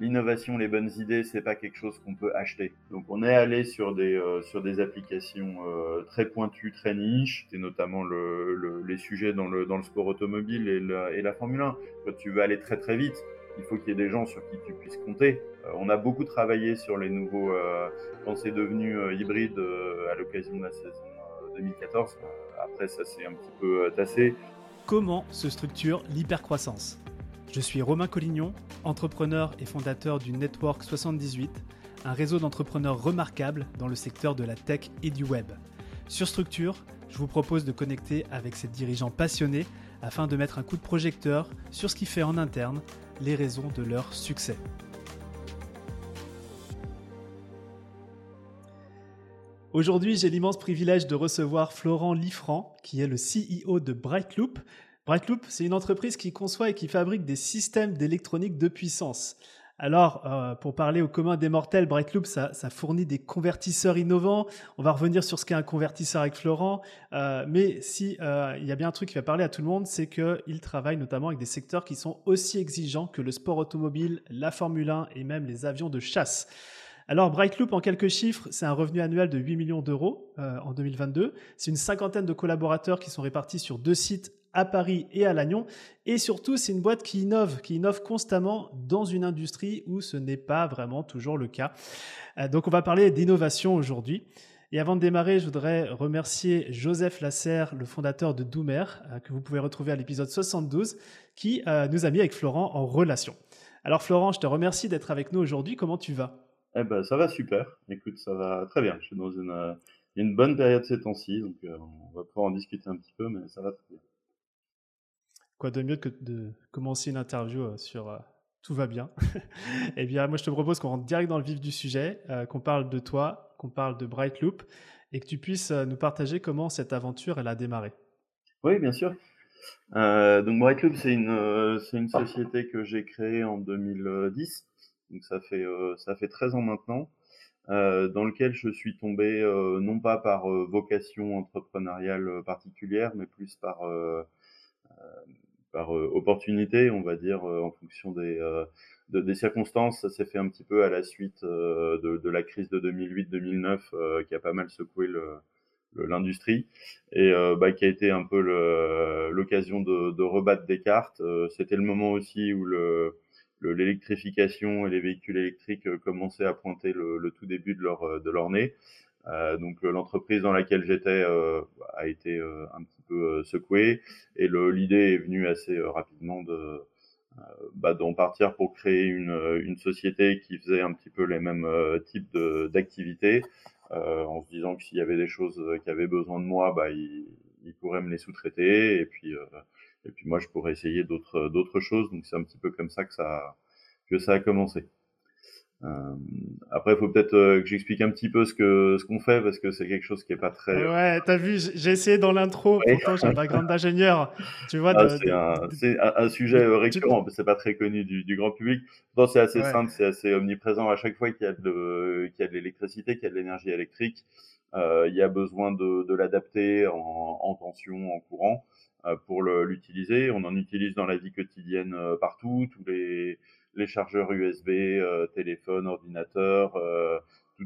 l'innovation, les bonnes idées, c'est pas quelque chose qu'on peut acheter. Donc on est allé sur des euh, sur des applications euh, très pointues, très niches, et notamment le, les sujets dans le dans le sport automobile et la, et la Formule 1. Quand tu veux aller très très vite, il faut qu'il y ait des gens sur qui tu puisses compter. Euh, on a beaucoup travaillé sur les nouveaux quand c'est devenu hybride à l'occasion de la saison 2014. après ça s'est un petit peu tassé. Comment se structure l'hypercroissance? Je suis Romain Collignon, entrepreneur et fondateur du Network 78, un réseau d'entrepreneurs remarquables dans le secteur de la tech et du web. Sur Structure, je vous propose de connecter avec ces dirigeants passionnés afin de mettre un coup de projecteur sur ce qui fait en interne les raisons de leur succès. Aujourd'hui, j'ai l'immense privilège de recevoir Florent Liffrand, qui est le CEO de Brightloop, Brightloop, c'est une entreprise qui conçoit et qui fabrique des systèmes d'électronique de puissance. Alors, euh, pour parler au commun des mortels, Brightloop, ça, fournit des convertisseurs innovants. On va revenir sur ce qu'est un convertisseur avec Florent. Euh, mais si euh, il y a bien un truc qui va parler à tout le monde, c'est qu'il travaille notamment avec des secteurs qui sont aussi exigeants que le sport automobile, la Formule 1 et même les avions de chasse. Alors, Brightloop, en quelques chiffres, c'est un revenu annuel de 8 millions d'euros en 2022. C'est une cinquantaine de collaborateurs qui sont répartis sur deux sites à Paris et à Lannion. Et surtout, c'est une boîte qui innove, qui innove constamment dans une industrie où ce n'est pas vraiment toujours le cas. Euh, donc, on va parler d'innovation aujourd'hui. Et avant de démarrer, je voudrais remercier Joseph Lasserre, le fondateur de Doomer, euh, que vous pouvez retrouver à l'épisode 72, qui euh, nous a mis avec Florent en relation. Alors Florent, je te remercie d'être avec nous aujourd'hui. Comment tu vas? Eh ben, ça va super. Écoute, ça va très bien. Je suis dans une, une bonne période ces temps-ci, donc on va pouvoir en discuter un petit peu, mais ça va très bien. Quoi de mieux que de commencer une interview euh, sur euh, tout va bien Eh bien, moi, je te propose qu'on rentre direct dans le vif du sujet, euh, qu'on parle de toi, qu'on parle de Brightloop et que tu puisses nous partager comment cette aventure elle a démarré. Oui, bien sûr. donc Brightloop, c'est une, c'est une société que j'ai créée en 2010. Donc ça fait, ça fait 13 ans maintenant. dans lequel je suis tombé non pas par vocation entrepreneuriale particulière, mais plus par euh, opportunité, on va dire, euh, en fonction des, euh, des circonstances. Ça s'est fait un petit peu à la suite de, la crise de 2008-2009 qui a pas mal secoué l'industrie et bah, qui a été un peu l'occasion de, de, rebattre des cartes. C'était le moment aussi où le l'électrification et les véhicules électriques commençaient à pointer le, le, tout début de leur de leur nez. Euh, donc l'entreprise dans laquelle j'étais euh, a été un petit peu secouée et l'idée est venue assez rapidement de bah, d'en partir pour créer une, une, société qui faisait un petit peu les mêmes types d'activités, euh, en se disant que s'il y avait des choses qui avaient besoin de moi, bah, ils, ils pourraient me les sous-traiter, et puis, euh, et puis moi je pourrais essayer d'autres d'autres choses. Donc c'est un petit peu comme ça que ça que ça a commencé. Euh, après, il faut peut-être euh, que j'explique un petit peu ce que ce qu'on fait parce que c'est quelque chose qui est pas très. Ouais, t'as vu, j'ai essayé dans l'intro. Pourtant, j'ai un background d'ingénieur. Tu vois. Ah, c'est un, un, sujet euh, récurrent, c'est pas très connu du, du grand public. c'est assez simple, c'est assez omniprésent. À chaque fois qu'il y a de qu'il y a de l'électricité, qu'il y a de l'énergie électrique, euh, il y a besoin de, de l'adapter en, en, tension, en courant pour l'utiliser. On en utilise dans la vie quotidienne partout. Tous les les chargeurs USB, euh, téléphone, ordinateur, euh,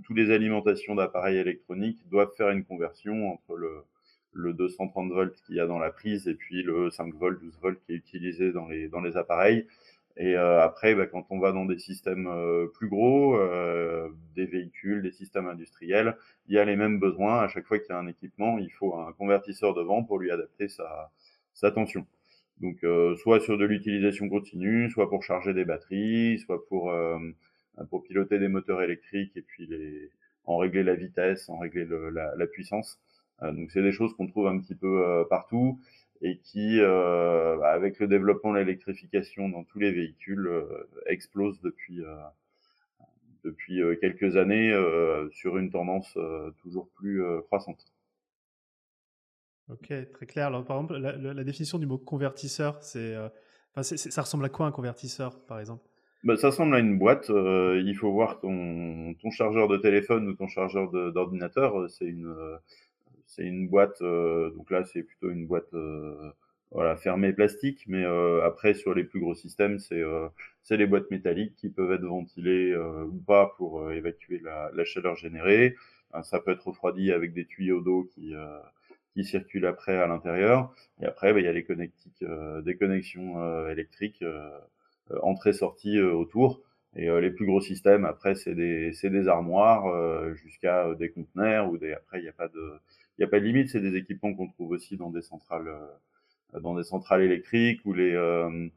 toutes les alimentations d'appareils électroniques doivent faire une conversion entre le, le 230 volts qu'il y a dans la prise et puis le 5 volts, 12 volts qui est utilisé dans les, dans les appareils. Et euh, après, bah, quand on va dans des systèmes euh, plus gros, euh, des véhicules, des systèmes industriels, il y a les mêmes besoins. À chaque fois qu'il y a un équipement, il faut un convertisseur devant pour lui adapter sa, sa tension. Donc, euh, soit sur de l'utilisation continue, soit pour charger des batteries, soit pour euh, pour piloter des moteurs électriques et puis les en régler la vitesse, en régler le, la, puissance. Euh, donc, c'est des choses qu'on trouve un petit peu partout et qui, avec le développement de l'électrification dans tous les véhicules, explose depuis depuis quelques années sur une tendance toujours plus croissante. Ok, très clair. Alors, par exemple, la, définition du mot convertisseur, c'est, euh, ça ressemble à quoi un convertisseur, par exemple? Bah, ça ressemble à une boîte. Euh, il faut voir ton, ton chargeur de téléphone ou ton chargeur d'ordinateur. C'est une, c'est une boîte. Euh, donc là, c'est plutôt une boîte voilà, fermé plastique, mais après sur les plus gros systèmes, c'est c'est les boîtes métalliques qui peuvent être ventilées ou pas pour évacuer la, chaleur générée. ça peut être refroidi avec des tuyaux d'eau qui qui circulent après à l'intérieur. Et après, bah, il y a les connectiques, des connexions électriques entrée-sortie autour. Et les plus gros systèmes, après, c'est des, des armoires jusqu'à des conteneurs ou des. Après, il n'y a pas de, il a pas de limite. C'est des équipements qu'on trouve aussi dans des centrales dans des centrales électriques ou les euh,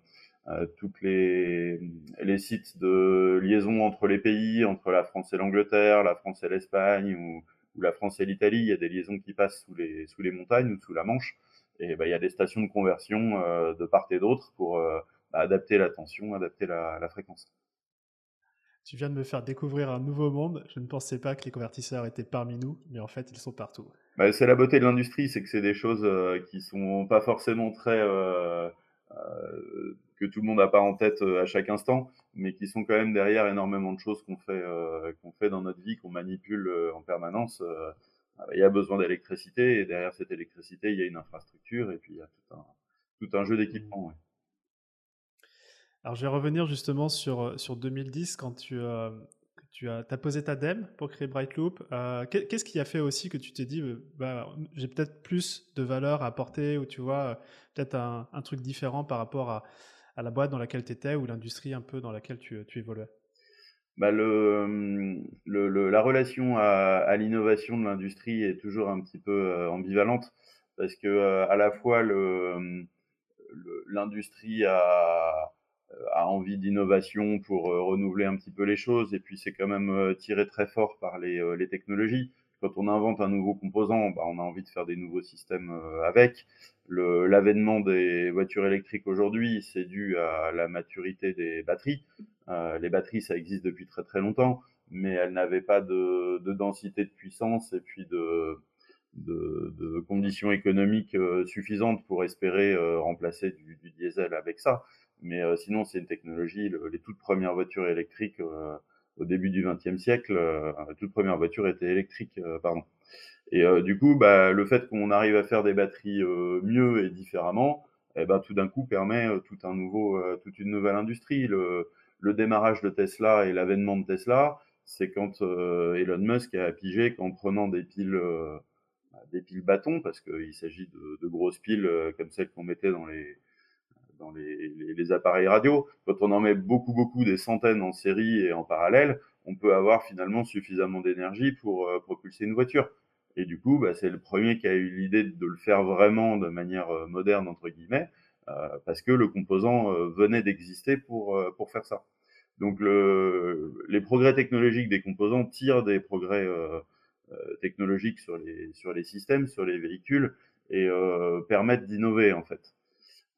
euh, toutes les, les sites de liaison entre les pays, entre la France et l'Angleterre, la France et l'Espagne ou, ou, la France et l'Italie. Il y a des liaisons qui passent sous les, sous les montagnes ou sous la Manche. Et bah, il y a des stations de conversion euh, de part et d'autre pour bah, adapter la tension, adapter la, la, fréquence. Tu viens de me faire découvrir un nouveau monde. Je ne pensais pas que les convertisseurs étaient parmi nous, mais en fait, ils sont partout. Bah, c'est la beauté de l'industrie, c'est que c'est des choses euh, qui sont pas forcément très euh, euh, que tout le monde n'a pas en tête euh, à chaque instant, mais qui sont quand même derrière énormément de choses qu'on fait euh, qu'on fait dans notre vie, qu'on manipule en permanence. il y a besoin d'électricité et derrière cette électricité, il y a une infrastructure et puis il y a tout un tout un jeu d'équipement. Ouais. Alors je vais revenir justement sur sur 2010 quand tu tu as, as, posé ta DEM pour créer Brightloop. Euh, Qu'est-ce qui a fait aussi que tu t'es dit, euh, bah, j'ai peut-être plus de valeur à apporter ou tu vois, euh, peut-être un, truc différent par rapport à, à, la boîte dans laquelle tu étais ou l'industrie un peu dans laquelle tu, évoluais? Bah le, le, la relation à, à l'innovation de l'industrie est toujours un petit peu euh, ambivalente parce que à la fois l'industrie a a envie d'innovation pour euh, renouveler un petit peu les choses. Et puis c'est quand même euh, tiré très fort par les, euh, les technologies. Quand on invente un nouveau composant, bah, on a envie de faire des nouveaux systèmes avec. L'avènement des voitures électriques aujourd'hui, c'est dû à la maturité des batteries. Euh, les batteries, ça existe depuis très très longtemps, mais elles n'avaient pas de, de, densité de puissance et puis de, de, de conditions économiques suffisantes pour espérer remplacer du, du diesel avec ça. Mais euh, sinon, c'est une technologie. les toutes premières voitures électriques euh, au début du XXe siècle, euh, les toutes premières voitures étaient électriques, pardon. Et du coup, bah, le fait qu'on arrive à faire des batteries mieux et différemment, eh ben, tout d'un coup permet tout un nouveau, toute une nouvelle industrie. Le, le démarrage de Tesla et l'avènement de Tesla, c'est quand Elon Musk a pigé qu'en prenant des piles, des piles bâtons, parce qu'il s'agit de, de, grosses piles comme celles qu'on mettait dans les, dans les, les, les, appareils radio. Quand on en met beaucoup, beaucoup, des centaines en série et en parallèle, on peut avoir finalement suffisamment d'énergie pour euh, propulser une voiture. Et du coup, bah, c'est le premier qui a eu l'idée de le faire vraiment de manière euh, moderne, entre guillemets, euh, parce que le composant euh, venait d'exister pour, euh, pour faire ça. Donc le, les progrès technologiques des composants tirent des progrès technologiques sur les, sur les systèmes, sur les véhicules, et permettent d'innover en fait.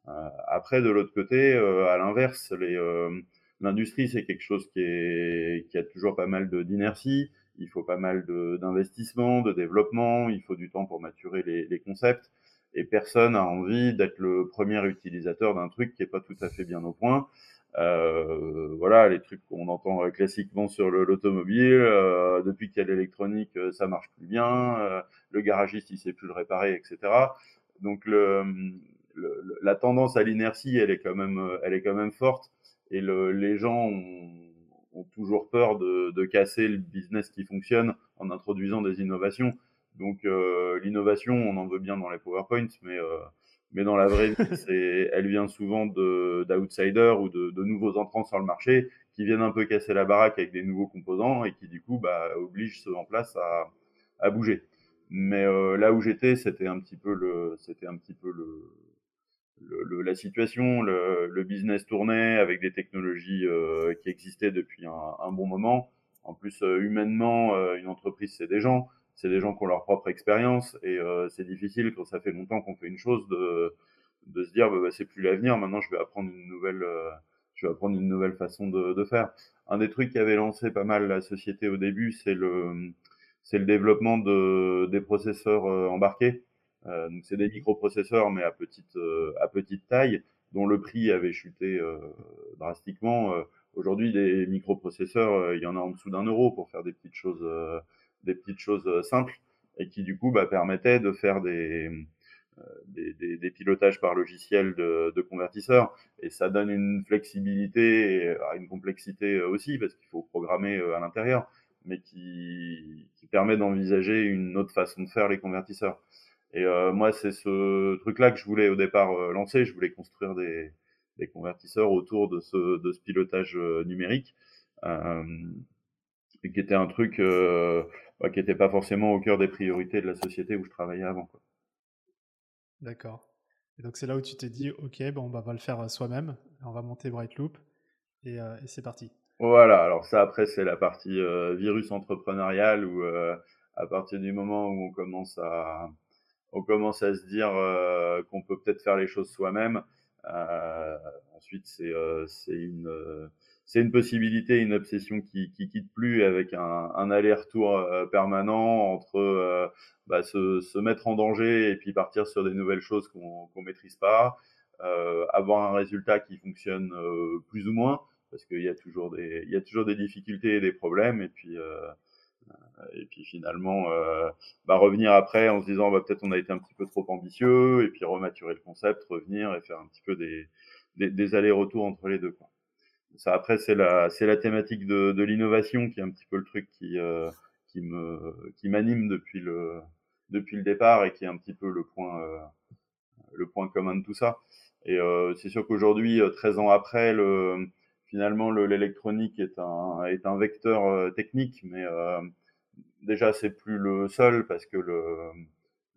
Euh, après, de l'autre côté, euh, à l'inverse, euh, l'industrie, c'est quelque chose qui, est, qui a toujours pas mal d'inertie. Il faut pas mal d'investissement, de, de, développement. Il faut du temps pour maturer les, les concepts. Et personne a envie d'être le premier utilisateur d'un truc qui est pas tout à fait bien au point. Euh, voilà, les trucs qu'on entend classiquement sur l'automobile. Euh, depuis qu'il y a l'électronique, ça marche plus bien. Euh, le garagiste, il sait plus le réparer, etc. Donc le, le, la tendance à l'inertie, elle est quand même, euh, elle est quand même forte. Et le, les gens ont, ont, toujours peur de, de, casser le business qui fonctionne en introduisant des innovations. Donc euh, l'innovation, on en veut bien dans les PowerPoints, mais euh, mais dans la vraie vie, c'est, elle vient souvent d'outsiders ou de, de, nouveaux entrants sur le marché qui viennent un peu casser la baraque avec des nouveaux composants et qui du coup bah, obligent ceux en place à, à bouger. Mais euh, là où j'étais, c'était un petit peu le, c'était un petit peu le, le, le, la situation, le, le, business tournait avec des technologies euh, qui existaient depuis un, un, bon moment. En plus, euh, humainement, euh, une entreprise, c'est des gens, c'est des gens qui ont leur propre expérience, et euh, c'est difficile quand ça fait longtemps qu'on fait une chose de, de se dire, bah, bah, c'est plus l'avenir. Maintenant, je vais apprendre une nouvelle, euh, je vais apprendre une nouvelle façon de, de, faire. Un des trucs qui avait lancé pas mal la société au début, c'est le, c'est le développement de des processeurs embarqués. Euh, donc c'est des microprocesseurs, mais à petite, euh, à petite taille, dont le prix avait chuté euh, drastiquement. Aujourd'hui, des microprocesseurs, il y en a en dessous d'un euro pour faire des petites choses, des petites choses simples, et qui du coup bah, permettaient de faire des des, des, pilotages par logiciel de, de, convertisseurs et ça donne une flexibilité et une complexité aussi parce qu'il faut programmer à l'intérieur mais qui, qui permet d'envisager une autre façon de faire les convertisseurs. Et euh, moi, c'est ce truc-là que je voulais au départ euh, lancer. Je voulais construire des, des, convertisseurs autour de ce, de ce pilotage euh, numérique, euh, et qui était un truc bah, qui n'était pas forcément au cœur des priorités de la société où je travaillais avant. D'accord. Et donc c'est là où tu t'es dit, ok, bon, bah, on va le faire soi-même, on va monter Brightloop, et, et c'est parti. Voilà, alors ça après c'est la partie virus entrepreneurial où à partir du moment où on commence à on commence à se dire euh, qu'on peut peut-être faire les choses soi-même. ensuite c'est c'est une c'est une possibilité, une obsession qui, qui quitte plus avec un, un aller-retour permanent entre bah, se, se, mettre en danger et puis partir sur des nouvelles choses qu'on qu'on maîtrise pas, avoir un résultat qui fonctionne plus ou moins parce qu'il y a toujours des il y a toujours des difficultés et des problèmes et puis euh, et puis finalement euh, bah, revenir après en se disant bah, peut-être on a été un petit peu trop ambitieux et puis rematurer le concept revenir et faire un petit peu des des, des allers-retours entre les deux quoi. ça après c'est la c'est la thématique de, de l'innovation qui est un petit peu le truc qui euh, qui me qui m'anime depuis le depuis le départ et qui est un petit peu le point euh, le point commun de tout ça et euh, c'est sûr qu'aujourd'hui 13 ans après le finalement l'électronique est un est un vecteur euh, technique, mais euh, déjà c'est plus le seul parce que le,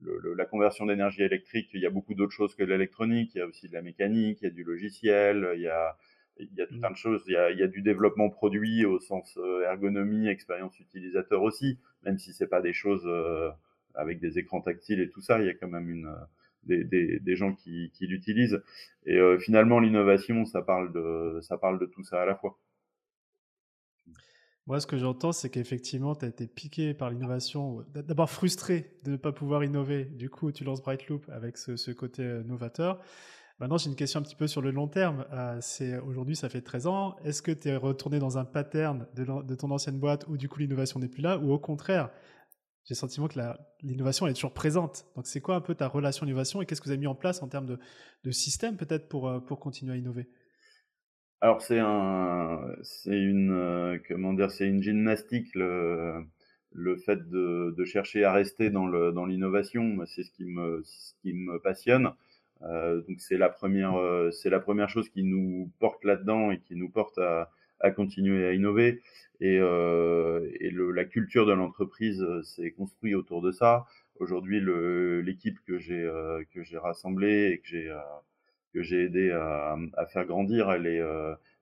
le, la conversion d'énergie électrique, il y a beaucoup d'autres choses que l'électronique. Il y a aussi de la mécanique, il y a du logiciel, il y a il y a tout un de choses. Il y a, il y a du développement produit au sens euh, ergonomie, expérience utilisateur aussi, même si c'est pas des choses avec des écrans tactiles et tout ça. Il y a quand même une des, des, des gens qui, qui l'utilisent. Et euh, finalement, l'innovation, ça parle de ça parle de tout ça à la fois. Moi, ce que j'entends, c'est qu'effectivement, tu as été piqué par l'innovation, d'abord frustré de ne pas pouvoir innover. Du coup, tu lances Brightloop avec ce, côté euh, novateur. Maintenant, j'ai une question un petit peu sur le long terme. Euh, aujourd'hui, ça fait 13 ans. Est-ce que tu es retourné dans un pattern de, ton ancienne boîte où du coup l'innovation n'est plus là, ou au contraire, j'ai le sentiment que l'innovation est toujours présente? Donc, c'est quoi un peu ta relation à et qu'est-ce que vous avez mis en place en termes de, de système peut-être pour, euh, pour continuer à innover? Alors, c'est un, c'est une, euh, comment dire, c'est une gymnastique le, le fait de, de, chercher à rester dans le, dans l'innovation. C'est ce qui me, ce qui me passionne. Euh, donc, c'est la première, euh, c'est la première chose qui nous porte là-dedans et qui nous porte à, à continuer à innover. Et, euh, et le, la culture de l'entreprise s'est construite autour de ça. Aujourd'hui, l'équipe que j'ai que j'ai rassemblée et que j'ai que j'ai aidé à, à, faire grandir, elle est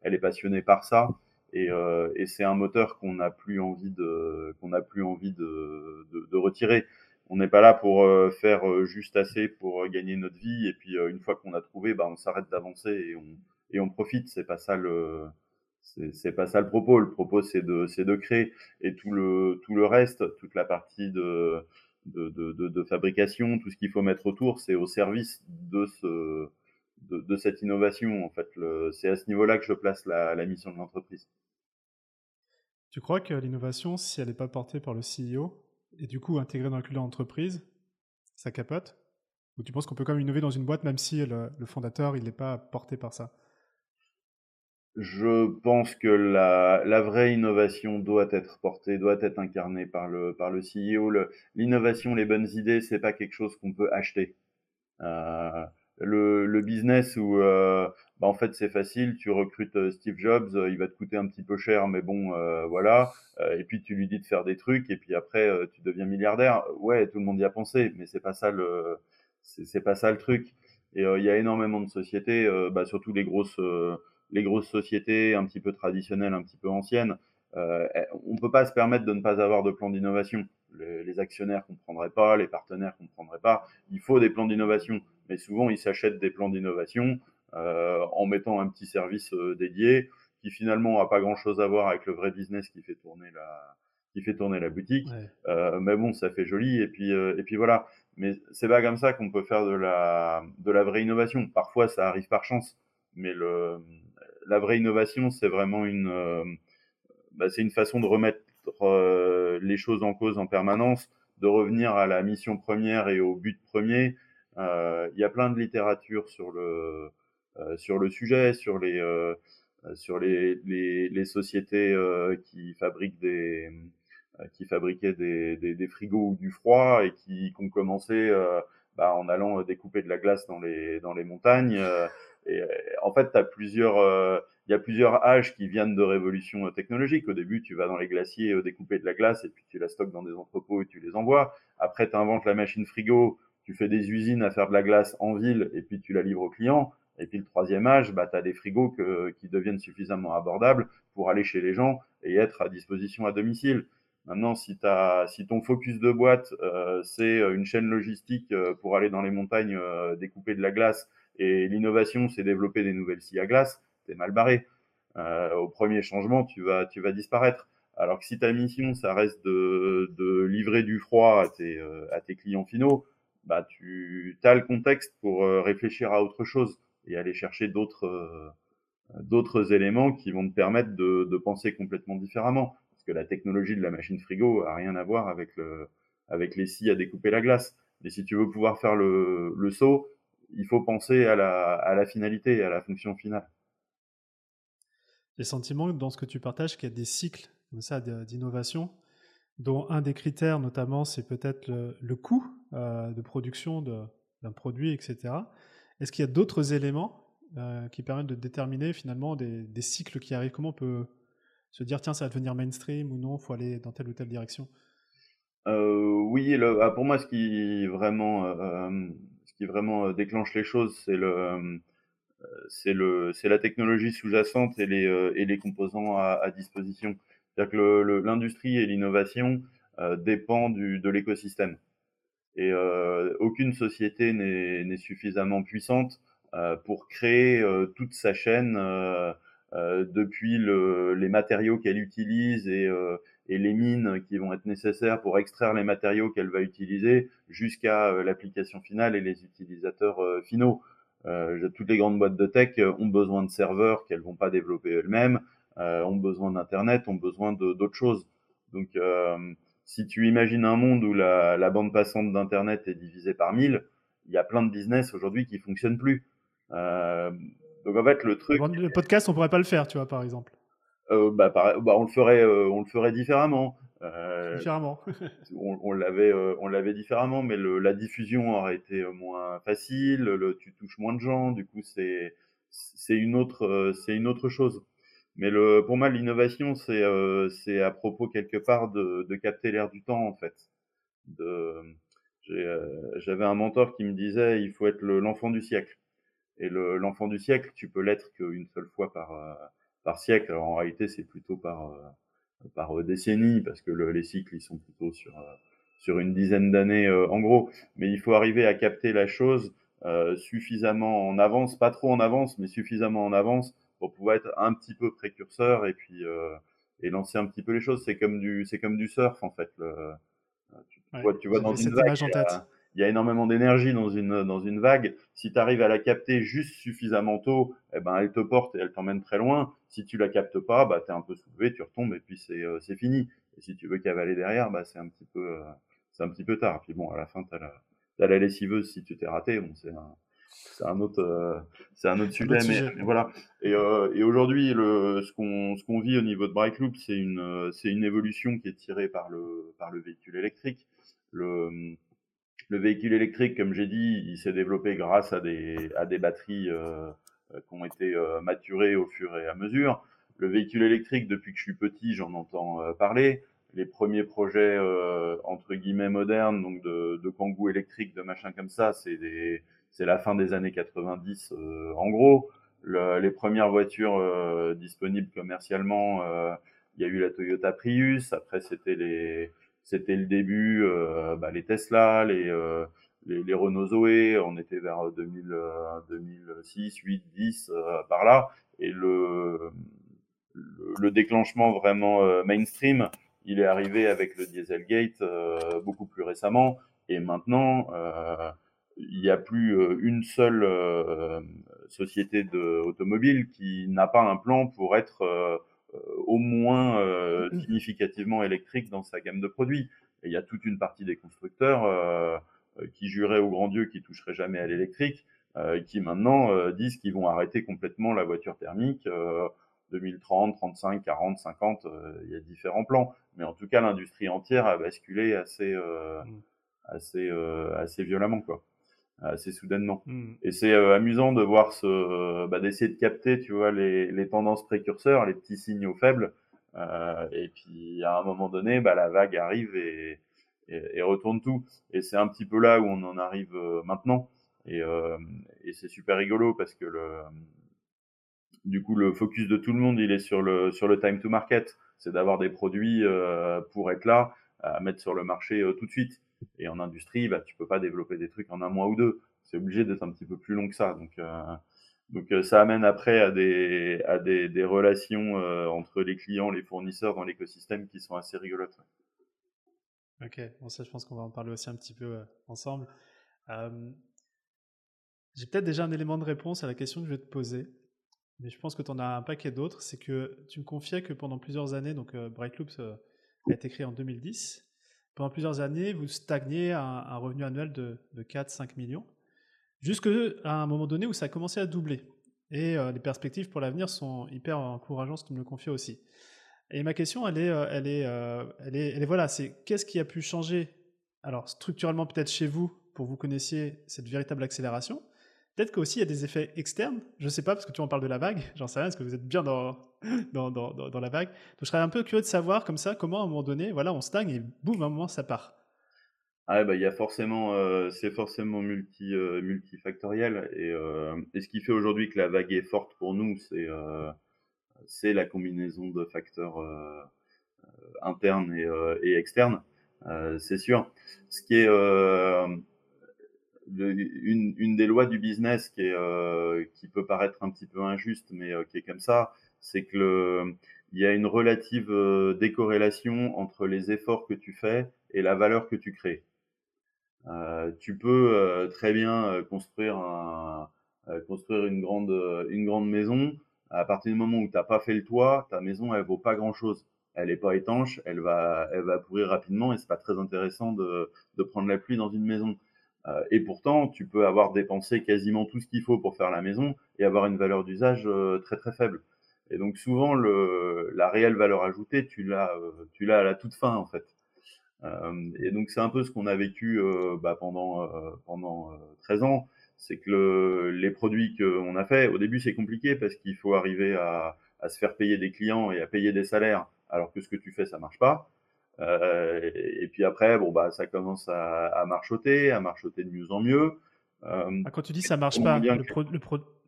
elle est passionnée par ça. Et, et c'est un moteur qu'on n'a plus envie de qu'on n'a plus envie de, de, de retirer on n'est pas là pour faire juste assez pour gagner notre vie et puis une fois qu'on a trouvé bah on s'arrête d'avancer et on et on profite c'est pas ça le c'est pas ça le propos. Le propos, c'est de, c'est de créer. Et tout le, tout le reste, toute la partie de, de, de, de fabrication, tout ce qu'il faut mettre autour, c'est au service de, ce, de, de cette innovation. En fait, c'est à ce niveau-là que je place la, la mission de l'entreprise. Tu crois que l'innovation, si elle n'est pas portée par le CEO et du coup intégrée dans la culture d'entreprise, ça capote? Ou tu penses qu'on peut quand même innover dans une boîte même si le, le fondateur il n'est pas porté par ça? Je pense que la, la, vraie innovation doit être portée, doit être incarnée par le, par le CEO. L'innovation, les bonnes idées, c'est pas quelque chose qu'on peut acheter. Euh, le, le, business où euh, bah en fait c'est facile, tu recrutes euh, Steve Jobs, euh, il va te coûter un petit peu cher, mais bon euh, voilà. et puis tu lui dis de faire des trucs et puis après tu deviens milliardaire. Ouais, tout le monde y a pensé, mais c'est pas ça le, c'est pas ça le truc. Et il y a énormément de sociétés, bah, surtout les grosses les grosses sociétés un petit peu traditionnelles, un petit peu anciennes, euh, on peut pas se permettre de ne pas avoir de plan d'innovation. Les, les, actionnaires comprendrait pas, les partenaires comprendraient pas. Il faut des plans d'innovation, mais souvent ils s'achètent des plans d'innovation euh, en mettant un petit service euh, dédié qui finalement a pas grand-chose à voir avec le vrai business qui fait tourner la qui fait tourner la boutique. Ouais. Euh, mais bon, ça fait joli et puis euh, et puis voilà. Mais c'est pas comme ça qu'on peut faire de la de la vraie innovation. Parfois, ça arrive par chance, mais le la vraie innovation, c'est vraiment une, euh, bah, c'est une façon de remettre les choses en cause en permanence, de revenir à la mission première et au but premier. Il y a plein de littérature sur le sur le sujet, sur les sur les, les, les sociétés qui fabriquent des qui fabriquaient des, des, frigos ou du froid et qui, qui ont commencé bah, en allant découper de la glace dans les dans les montagnes. et en fait, tu as plusieurs il y a plusieurs âges qui viennent de révolutions euh, technologiques. Au début, tu vas dans les glaciers euh, découper de la glace et puis tu la stockes dans des entrepôts et tu les envoies. Après, tu inventes la machine frigo, tu fais des usines à faire de la glace en ville et puis tu la livres aux clients. Et puis le troisième âge, bah, tu as des frigos que, qui deviennent suffisamment abordables pour aller chez les gens et être à disposition à domicile. Maintenant, si, si ton focus de boîte, euh, c'est une chaîne logistique pour aller dans les montagnes découper de la glace et l'innovation, c'est développer des nouvelles scies à glace, mal barré. Euh, au premier changement, tu vas, disparaître. Alors que si ta mission, ça reste de, livrer du froid à tes, euh, à tes clients finaux, bah, tu as le contexte pour euh, réfléchir à autre chose et aller chercher d'autres éléments qui vont te permettre de, penser complètement différemment. Parce que la technologie de la machine frigo a rien à voir avec, le, avec les scies à découper la glace. Mais si tu veux pouvoir faire le, saut, il faut penser à la finalité, à la fonction finale. J'ai le sentiment dans ce que tu partages qu'il y a des cycles comme ça d'innovation, dont un des critères notamment c'est peut-être le, coût euh, de production d'un produit, etc. Est-ce qu'il y a d'autres éléments euh, qui permettent de déterminer finalement des, cycles qui arrivent? Comment on peut se dire tiens ça va devenir mainstream ou non, faut aller dans telle ou telle direction? Euh, Oui, le, ah, pour moi ce qui vraiment, ce qui vraiment déclenche les choses, c'est le c'est le c'est la technologie sous-jacente et les euh, et les composants à, à disposition. C'est-à-dire que l'industrie et l'innovation euh, dépendent du, de l'écosystème. Et euh, aucune société n'est suffisamment puissante euh, pour créer euh, toute sa chaîne euh, depuis le, les matériaux qu'elle utilise et, et les mines qui vont être nécessaires pour extraire les matériaux qu'elle va utiliser jusqu'à l'application finale et les utilisateurs finaux. Euh, toutes les grandes boîtes de tech euh, ont besoin de serveurs qu'elles vont pas développer elles-mêmes, euh, ont besoin d'internet, ont besoin d'autres choses. Donc, si tu imagines un monde où la, la bande passante d'internet est divisée par 1000, il y a plein de business aujourd'hui qui fonctionnent plus. Donc en fait, le truc. Le podcast, on pourrait pas le faire, tu vois, par exemple. Bah, bah, on le ferait, on le ferait différemment. Euh, différemment. on, l'avait, euh, on l'avait différemment, mais le, la diffusion aurait été moins facile. Le, tu touches moins de gens, du coup c'est c'est une autre euh, c'est une autre chose. Mais le, pour moi, l'innovation, c'est c'est à propos quelque part de, de capter l'air du temps en fait. De, j'avais un mentor qui me disait, il faut être l'enfant du siècle. Et l'enfant du siècle, tu peux l'être qu'une seule fois par par siècle. Alors, en réalité, c'est plutôt par par euh, décennie, parce que le, les cycles, ils sont plutôt sur, euh, sur une dizaine d'années euh, en gros. Mais il faut arriver à capter la chose suffisamment en avance, pas trop en avance, mais suffisamment en avance pour pouvoir être un petit peu précurseur et puis et lancer un petit peu les choses. C'est comme du, c'est comme du surf en fait. Le, tu, vois, tu vois dans une vague, en tête il y a énormément d'énergie dans une, dans une vague. Si tu arrives à la capter juste suffisamment tôt, eh ben, elle te porte et elle t'emmène très loin. Si tu la captes pas, bah, tu es un peu soulevé, tu retombes et puis c'est euh, fini. Et si tu veux cavaler derrière, bah, c'est un petit peu euh, c'est un petit peu tard. Puis bon, à la fin, tu as, as, la lessiveuse si tu t'es raté. Bon, c'est un, c'est un autre euh, c'est un autre sujet, mais, voilà et, euh, et aujourd'hui le ce qu'on ce qu'on vit au niveau de Bright Loop c'est une c'est une évolution qui est tirée par le par le véhicule électrique le le véhicule électrique, comme j'ai dit, il s'est développé grâce à des, à des batteries euh, euh, qui ont été euh, maturées au fur et à mesure. Le véhicule électrique, depuis que je suis petit, j'en entends parler. Les premiers projets entre guillemets modernes, donc de, de kangou électrique, de machin comme ça, c'est c'est la fin des années 90 en gros. Le, les premières voitures disponibles commercialement, il y a eu la Toyota Prius. Après, c'était les c'était le début, euh, bah, les Tesla, les, euh, les, les, Renault Zoé, on était vers 2000, 2006, 8, 10, par là, et le, le, déclenchement vraiment euh, mainstream, il est arrivé avec le Dieselgate euh, beaucoup plus récemment, et maintenant, il n'y a plus une seule société de, automobile qui n'a pas un plan pour être euh, au moins euh, significativement électrique dans sa gamme de produits. Et il y a toute une partie des constructeurs, euh, qui juraient au grand Dieu qu'ils toucheraient jamais à l'électrique, qui maintenant disent qu'ils vont arrêter complètement la voiture thermique. 2030, 35, 40, 50, il y a différents plans. Mais en tout cas, l'industrie entière a basculé assez, mmh. assez, assez violemment, quoi assez soudainement. Mmh. Et c'est amusant de voir ce, bah, d'essayer de capter, tu vois, les, les, tendances précurseurs, les petits signaux faibles. Euh, et puis à un moment donné, bah, la vague arrive et, et, retourne tout. Et c'est un petit peu là où on en arrive maintenant. Et, euh, et c'est super rigolo parce que le, du coup, le focus de tout le monde, il est sur le, sur le time to market. C'est d'avoir des produits euh, pour être là, à mettre sur le marché tout de suite. Et en industrie, bah, tu peux pas développer des trucs en un mois ou deux. C'est obligé d'être un petit peu plus long que ça. Donc, euh, euh, ça amène après à des, relations euh, entre les clients, les fournisseurs dans l'écosystème qui sont assez rigolotes. Ok, bon ça je pense qu'on va en parler aussi un petit peu ensemble. J'ai peut-être déjà un élément de réponse à la question que je vais te poser, mais je pense que tu en as un paquet d'autres. C'est que tu me confiais que pendant plusieurs années, donc Bright Loops a été créé en 2010, pendant plusieurs années, vous stagnez à un, revenu annuel de, 4-5 millions, jusqu'à un moment donné où ça a commencé à doubler. Et euh, les perspectives pour l'avenir sont hyper encourageantes, tu me le confies aussi. Et ma question, elle est, euh, elle est, euh, elle est, elle est voilà, c'est qu'est-ce qui a pu changer, alors structurellement peut-être chez vous, pour que vous connaissiez cette véritable accélération, Peut-être qu'aussi il y a des effets externes. Je ne sais pas, parce que tu en parles de la vague. J'en sais rien, parce que vous êtes bien dans, dans, dans, dans, la vague. Donc je serais un peu curieux de savoir, comme ça, comment à un moment donné, voilà, on stagne et boum, à un moment, ça part. Ah bah il y a forcément, euh, c'est forcément multi, euh, multifactoriel et, euh, et, ce qui fait aujourd'hui que la vague est forte pour nous, c'est c'est la combinaison de facteurs internes et, et externes, c'est sûr. Ce qui est une, une, des lois du business qui, est, euh, qui peut paraître un petit peu injuste, mais euh, qui est comme ça, c'est que le, il y a une relative euh, décorrélation entre les efforts que tu fais et la valeur que tu crées. Euh, tu peux très bien construire, un, construire une, grande, une grande maison. À partir du moment où tu n'as pas fait le toit, ta maison, elle vaut pas grand-chose. Elle n'est pas étanche, elle va, elle va pourrir rapidement et c'est pas très intéressant de, de prendre la pluie dans une maison. Euh, et pourtant, tu peux avoir dépensé quasiment tout ce qu'il faut pour faire la maison et avoir une valeur d'usage euh, très très faible. Et donc souvent, le, la réelle valeur ajoutée, tu l'as, euh, tu l'as à la toute fin en fait. et donc c'est un peu ce qu'on a vécu bah, pendant pendant 13 ans, c'est que le, les produits qu'on a fait, au début c'est compliqué parce qu'il faut arriver à, à se faire payer des clients et à payer des salaires, alors que ce que tu fais ça marche pas. Euh, et puis après, bon bah ça commence à, à marchoter, à marchoter de mieux en mieux. Euh, ah, quand tu dis ça marche pas, le,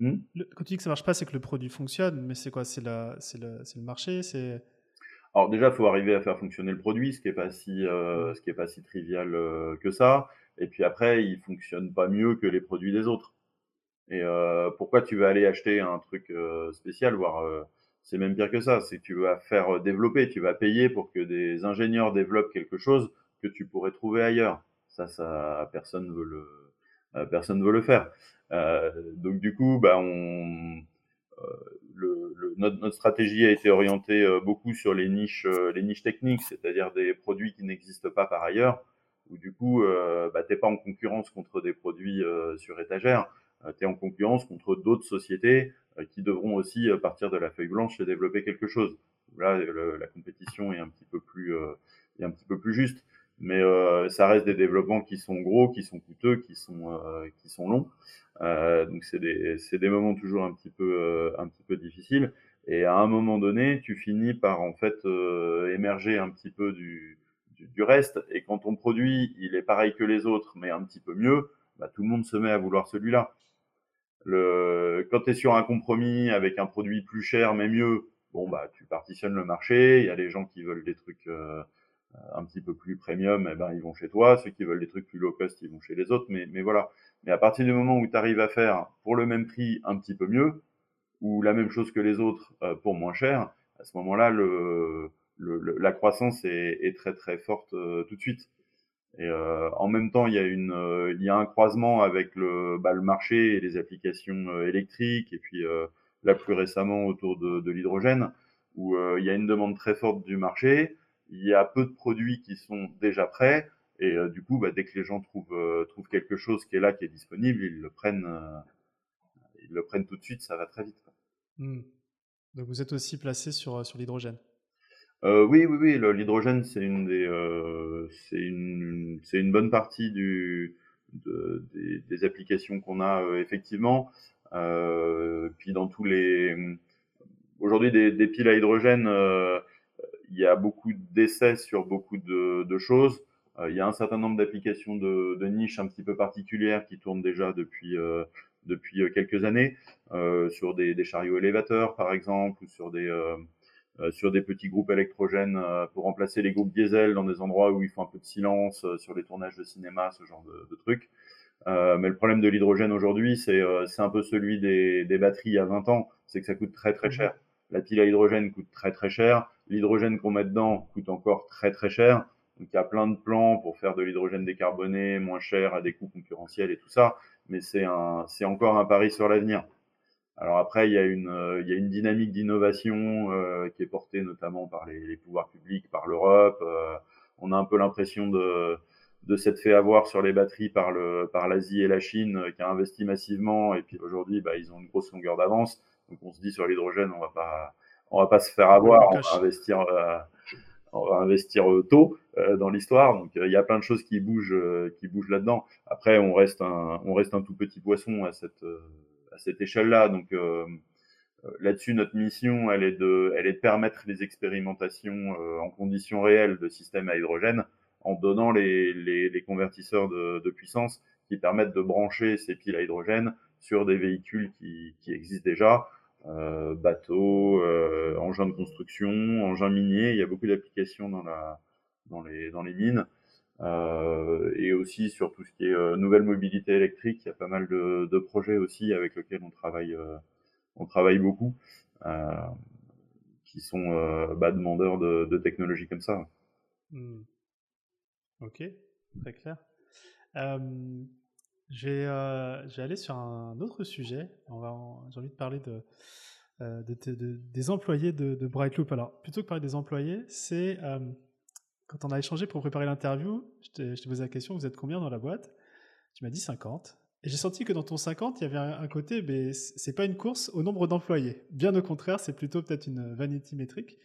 hmm? quand tu dis que ça marche pas, c'est que le produit fonctionne, mais c'est quoi? C'est le, le marché C'est alors déjà, il faut arriver à faire fonctionner le produit, ce qui est pas si, euh, ce qui est pas si trivial que ça. Et puis après, il fonctionne pas mieux que les produits des autres. Et pourquoi tu vas aller acheter un truc spécial, voire c'est même pire que ça. C'est que tu vas faire euh, développer, tu vas payer pour que des ingénieurs développent quelque chose que tu pourrais trouver ailleurs. Ça, personne veut le, euh, veut le faire. Euh, donc du coup, bah, notre, stratégie a été orientée beaucoup sur les niches, techniques, c'est-à-dire des produits qui n'existent pas par ailleurs, où du coup, bah, t'es pas en concurrence contre des produits sur étagère, tu es en concurrence contre d'autres sociétés qui devront aussi euh, partir de la feuille blanche et développer quelque chose. Là, la compétition est un petit peu plus, euh, est un petit peu plus juste, mais ça reste des développements qui sont gros, qui sont coûteux, qui sont, qui sont longs. donc c'est des, des moments toujours un petit peu, un petit peu difficiles. Et à un moment donné, tu finis par en fait émerger un petit peu du, du, du, reste. Et quand ton produit il est pareil que les autres, mais un petit peu mieux, bah, tout le monde se met à vouloir celui-là. Le, quand tu es sur un compromis avec un produit plus cher mais mieux, bon bah tu partitionnes le marché. Il y a les gens qui veulent des trucs euh, un petit peu plus premium, eh ben ils vont chez toi. Ceux qui veulent des trucs plus low cost, ils vont chez les autres. Mais, voilà. Mais à partir du moment où tu arrives à faire pour le même prix un petit peu mieux ou la même chose que les autres euh, pour moins cher, à ce moment-là, le, le, la croissance est, très très forte euh, tout de suite. Et euh, en même temps, il y a une, euh, il y a un croisement avec le, bah, le marché et les applications euh, électriques, et puis là plus récemment autour de, de l'hydrogène, où il y a une demande très forte du marché. Il y a peu de produits qui sont déjà prêts, Et du coup, bah, dès que les gens trouvent, trouvent quelque chose qui est là, qui est disponible, ils le prennent, ils le prennent tout de suite. Ça va très vite. Mmh. Donc vous êtes aussi placé sur, sur l'hydrogène. Euh, oui, oui, oui, l'hydrogène, c'est une des, euh, c'est une, c'est une bonne partie du, de, des, des, applications qu'on a euh, effectivement. Euh, puis dans tous les, aujourd'hui des, des, piles à hydrogène, euh, il y a beaucoup d'essais sur beaucoup de, de choses. il y a un certain nombre d'applications de, de niches un petit peu particulières qui tournent déjà depuis depuis quelques années sur des, des, chariots élévateurs par exemple ou sur des euh, sur des petits groupes électrogènes euh, pour remplacer les groupes diesel dans des endroits où il faut un peu de silence, euh, sur les tournages de cinéma, ce genre de, de trucs. mais le problème de l'hydrogène aujourd'hui, c'est un peu celui des, des batteries il y a 20 ans, c'est que ça coûte très très mhm. cher. La pile à hydrogène coûte très très cher, l'hydrogène qu'on met dedans coûte encore très très cher. Donc il y a plein de plans pour faire de l'hydrogène décarboné, moins cher, à des coûts concurrentiels et tout ça, mais c'est encore un pari sur l'avenir. Alors après, il y a une, euh, il y a une dynamique d'innovation euh, qui est portée notamment par les, les pouvoirs publics, par l'Europe. Euh, on a un peu l'impression de, de s'être fait avoir sur les batteries par le, par l'Asie et la Chine qui a investi massivement. Et puis aujourd'hui, bah, ils ont une grosse longueur d'avance. Donc on se dit sur l'hydrogène, on va pas, on va pas se faire avoir. On va investir, on va investir tôt dans l'histoire. Donc il y a plein de choses qui bougent, qui bougent là-dedans. Après, on reste un, on reste un tout petit poisson à cette cette échelle-là. Donc euh, euh, là-dessus, notre mission, elle est de, elle est de permettre les expérimentations euh, en conditions réelles de systèmes à hydrogène en donnant les, les, convertisseurs de, puissance qui permettent de brancher ces piles à hydrogène sur des véhicules qui, qui existent déjà, bateaux, engins de construction, engins miniers. Il y a beaucoup d'applications dans, dans, les, dans les mines. Euh, et aussi sur tout ce qui est euh, nouvelle mobilité électrique, il y a pas mal de, projets aussi avec lesquels on travaille, euh, on travaille beaucoup, qui sont bah, demandeurs de, technologies comme ça. Mmh. Ok, très clair. J'ai euh, aller sur un autre sujet. J'ai envie de parler de, de, de, des employés de Brightloop. Alors, plutôt que parler des employés, c'est quand on a échangé pour préparer l'interview, je t'ai posé la question, vous êtes combien dans la boîte? Tu m'as dit 50. Et j'ai senti que dans ton 50, il y avait un, côté, mais c'est pas une course au nombre d'employés. Bien au contraire, c'est plutôt peut-être une vanity métrique.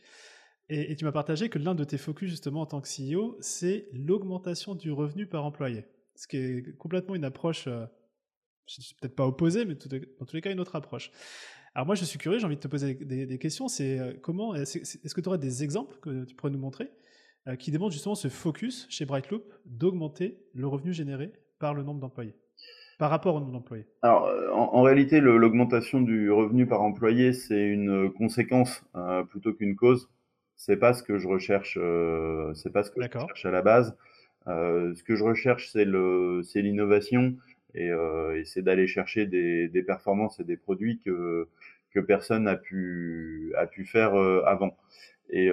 Et, tu m'as partagé que l'un de tes focus, justement, en tant que CEO, c'est l'augmentation du revenu par employé. Ce qui est complètement une approche, euh, peut-être pas opposée, mais dans tous les cas, une autre approche. Alors moi, je suis curieux, j'ai envie de te poser des, questions. C'est euh, comment, est-ce que tu aurais des exemples que tu pourrais nous montrer? Qui demande justement ce focus chez Brightloop d'augmenter le revenu généré par le nombre d'employés, par rapport au nombre d'employés Alors, euh, en, réalité, l'augmentation du revenu par employé, c'est une conséquence euh, plutôt qu'une cause. C'est pas ce que je recherche, euh, c'est pas ce que je recherche à la base. Euh, ce que je recherche, c'est le, c'est l'innovation et, et c'est d'aller chercher des, des, performances et des produits que que personne n'a pu a pu faire avant. Et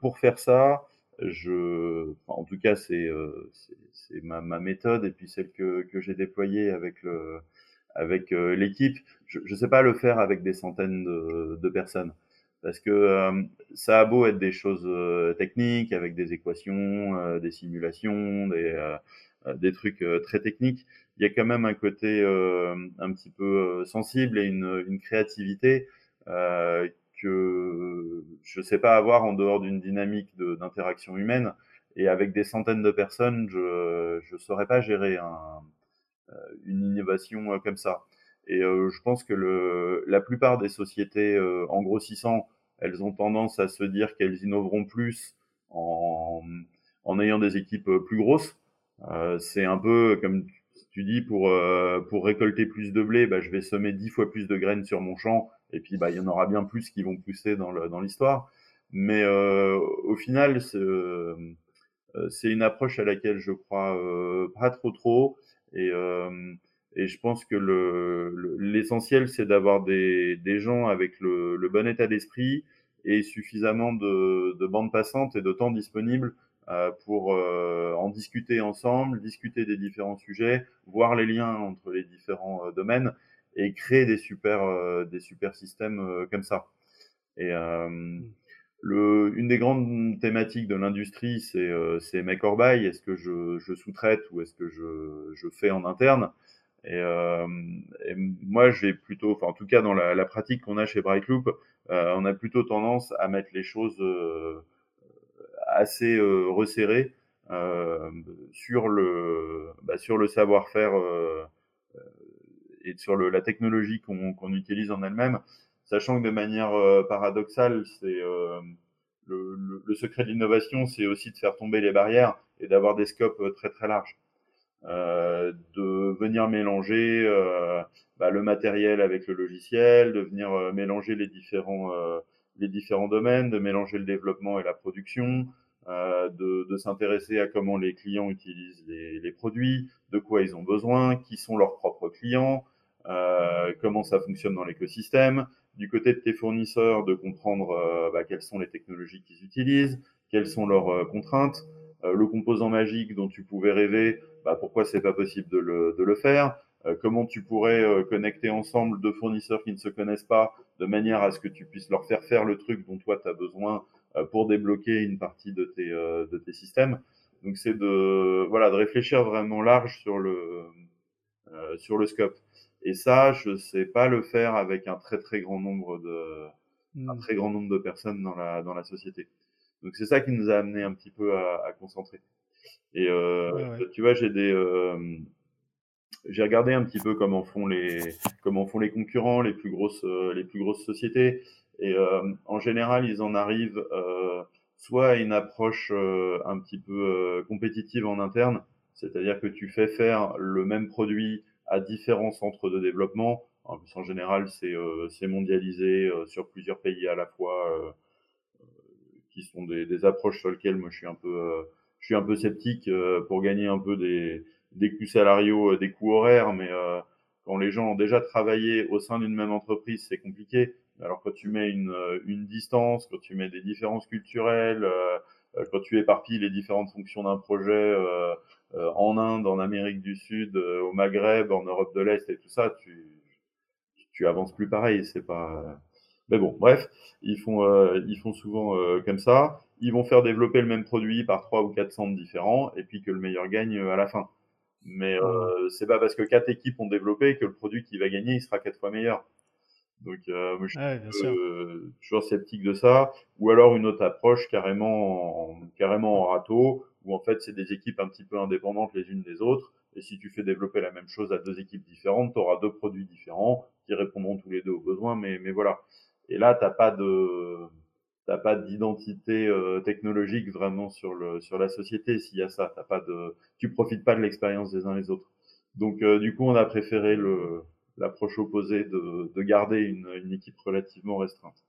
pour faire ça, je, en tout cas, c'est euh, ma, ma, méthode et puis celle que, que j'ai déployée avec le, avec euh, l'équipe. Je ne sais pas le faire avec des centaines de, de personnes parce que euh, ça a beau être des choses techniques avec des équations, des simulations, des, des trucs très techniques. Il y a quand même un côté un petit peu sensible et une, une créativité que je ne sais pas avoir en dehors d'une dynamique d'interaction humaine. Et avec des centaines de personnes, je ne saurais pas gérer euh, une innovation euh, comme ça. Et euh, je pense que la plupart des sociétés en grossissant, elles ont tendance à se dire qu'elles innoveront plus en, en ayant des équipes plus grosses. C'est un peu comme tu dis, pour, pour récolter plus de blé, bah, je vais semer dix fois plus de graines sur mon champ et puis, bah, il y en aura bien plus qui vont pousser dans, le, dans l'histoire. Mais euh, au final, c'est, euh, c'est une approche à laquelle je crois euh, pas trop trop. Et, euh, et je pense que le, l'essentiel, c'est d'avoir des, des gens avec le, le bon état d'esprit et suffisamment de, de bandes passantes et de temps disponible euh, pour euh, en discuter ensemble, discuter des différents sujets, voir les liens entre les différents domaines et créer des super, euh, des super systèmes euh, comme ça. Et, euh, le, une des grandes thématiques de l'industrie, c'est euh, make or buy. Est-ce que je, je sous-traite ou est-ce que je, je, fais en interne? Et, euh, et, moi, j'ai plutôt, enfin, en tout cas, dans la, la pratique qu'on a chez Brightloop, euh, on a plutôt tendance à mettre les choses euh, assez euh, resserrées euh, sur le, bah, sur le savoir-faire et sur la technologie qu'on utilise en elle-même sachant que de manière euh, paradoxale, c'est euh, le, secret de l'innovation, c'est aussi de faire tomber les barrières et d'avoir des scopes euh, très très larges. De venir mélanger bah, le matériel avec le logiciel, de venir mélanger les différents, les différents domaines, de mélanger le développement et la production, de, s'intéresser à comment les clients utilisent les, produits, de quoi ils ont besoin, qui sont leurs propres clients, comment ça fonctionne dans l'écosystème, du côté de tes fournisseurs de comprendre euh, bah, quelles sont les technologies qu'ils utilisent, quelles sont leurs euh, contraintes, euh, le composant magique dont tu pouvais rêver, bah, pourquoi c'est pas possible de le, de le faire, comment tu pourrais connecter ensemble deux fournisseurs qui ne se connaissent pas de manière à ce que tu puisses leur faire faire le truc dont toi tu as besoin pour débloquer une partie de tes, de tes systèmes. Donc c'est de voilà de réfléchir vraiment large sur le sur le scope. Et ça, je sais pas le faire avec un très très grand nombre de, mmh. un très grand nombre de personnes dans la dans la société. Donc c'est ça qui nous a amené un petit peu à, à concentrer. Et euh, ouais, ouais. tu vois, j'ai des euh, j'ai regardé un petit peu comment font les comment font les concurrents, les plus grosses euh, les plus grosses sociétés. Et euh, en général, ils en arrivent soit à une approche un petit peu compétitive en interne, c'est-à-dire que tu fais faire le même produit à différents centres de développement. En, plus, en général, c'est euh, mondialisé euh, sur plusieurs pays à la fois, euh, qui sont des, des, approches sur lesquelles moi je suis un peu, je suis un peu sceptique pour gagner un peu des, des coûts salariaux, des coûts horaires, mais quand les gens ont déjà travaillé au sein d'une même entreprise, c'est compliqué. Alors quand tu mets une, une distance, quand tu mets des différences culturelles, euh, quand tu éparpilles les différentes fonctions d'un projet euh, euh, en Inde, en Amérique du Sud, au Maghreb, en Europe de l'Est et tout ça, tu, tu avances plus pareil. C'est pas. Mais bon, bref, ils font, euh, ils font souvent euh, comme ça. Ils vont faire développer le même produit par trois ou quatre centres différents, et puis que le meilleur gagne à la fin. Mais euh, c'est pas parce que quatre équipes ont développé que le produit qui va gagner, il sera quatre fois meilleur. Donc, euh, moi, je suis ouais, euh, toujours sceptique de ça. Ou alors une autre approche carrément en, carrément en râteau, où en fait, c'est des équipes un petit peu indépendantes les unes des autres. Et si tu fais développer la même chose à deux équipes différentes, tu auras deux produits différents qui répondront tous les deux aux besoins. Mais, mais voilà. Et là, t'as pas de t'as pas d'identité euh, technologique vraiment sur le sur la société s'il y a ça t'as pas de tu profites pas de l'expérience des uns les autres donc euh, du coup on a préféré le l'approche opposée de, de garder une, une, équipe relativement restreinte.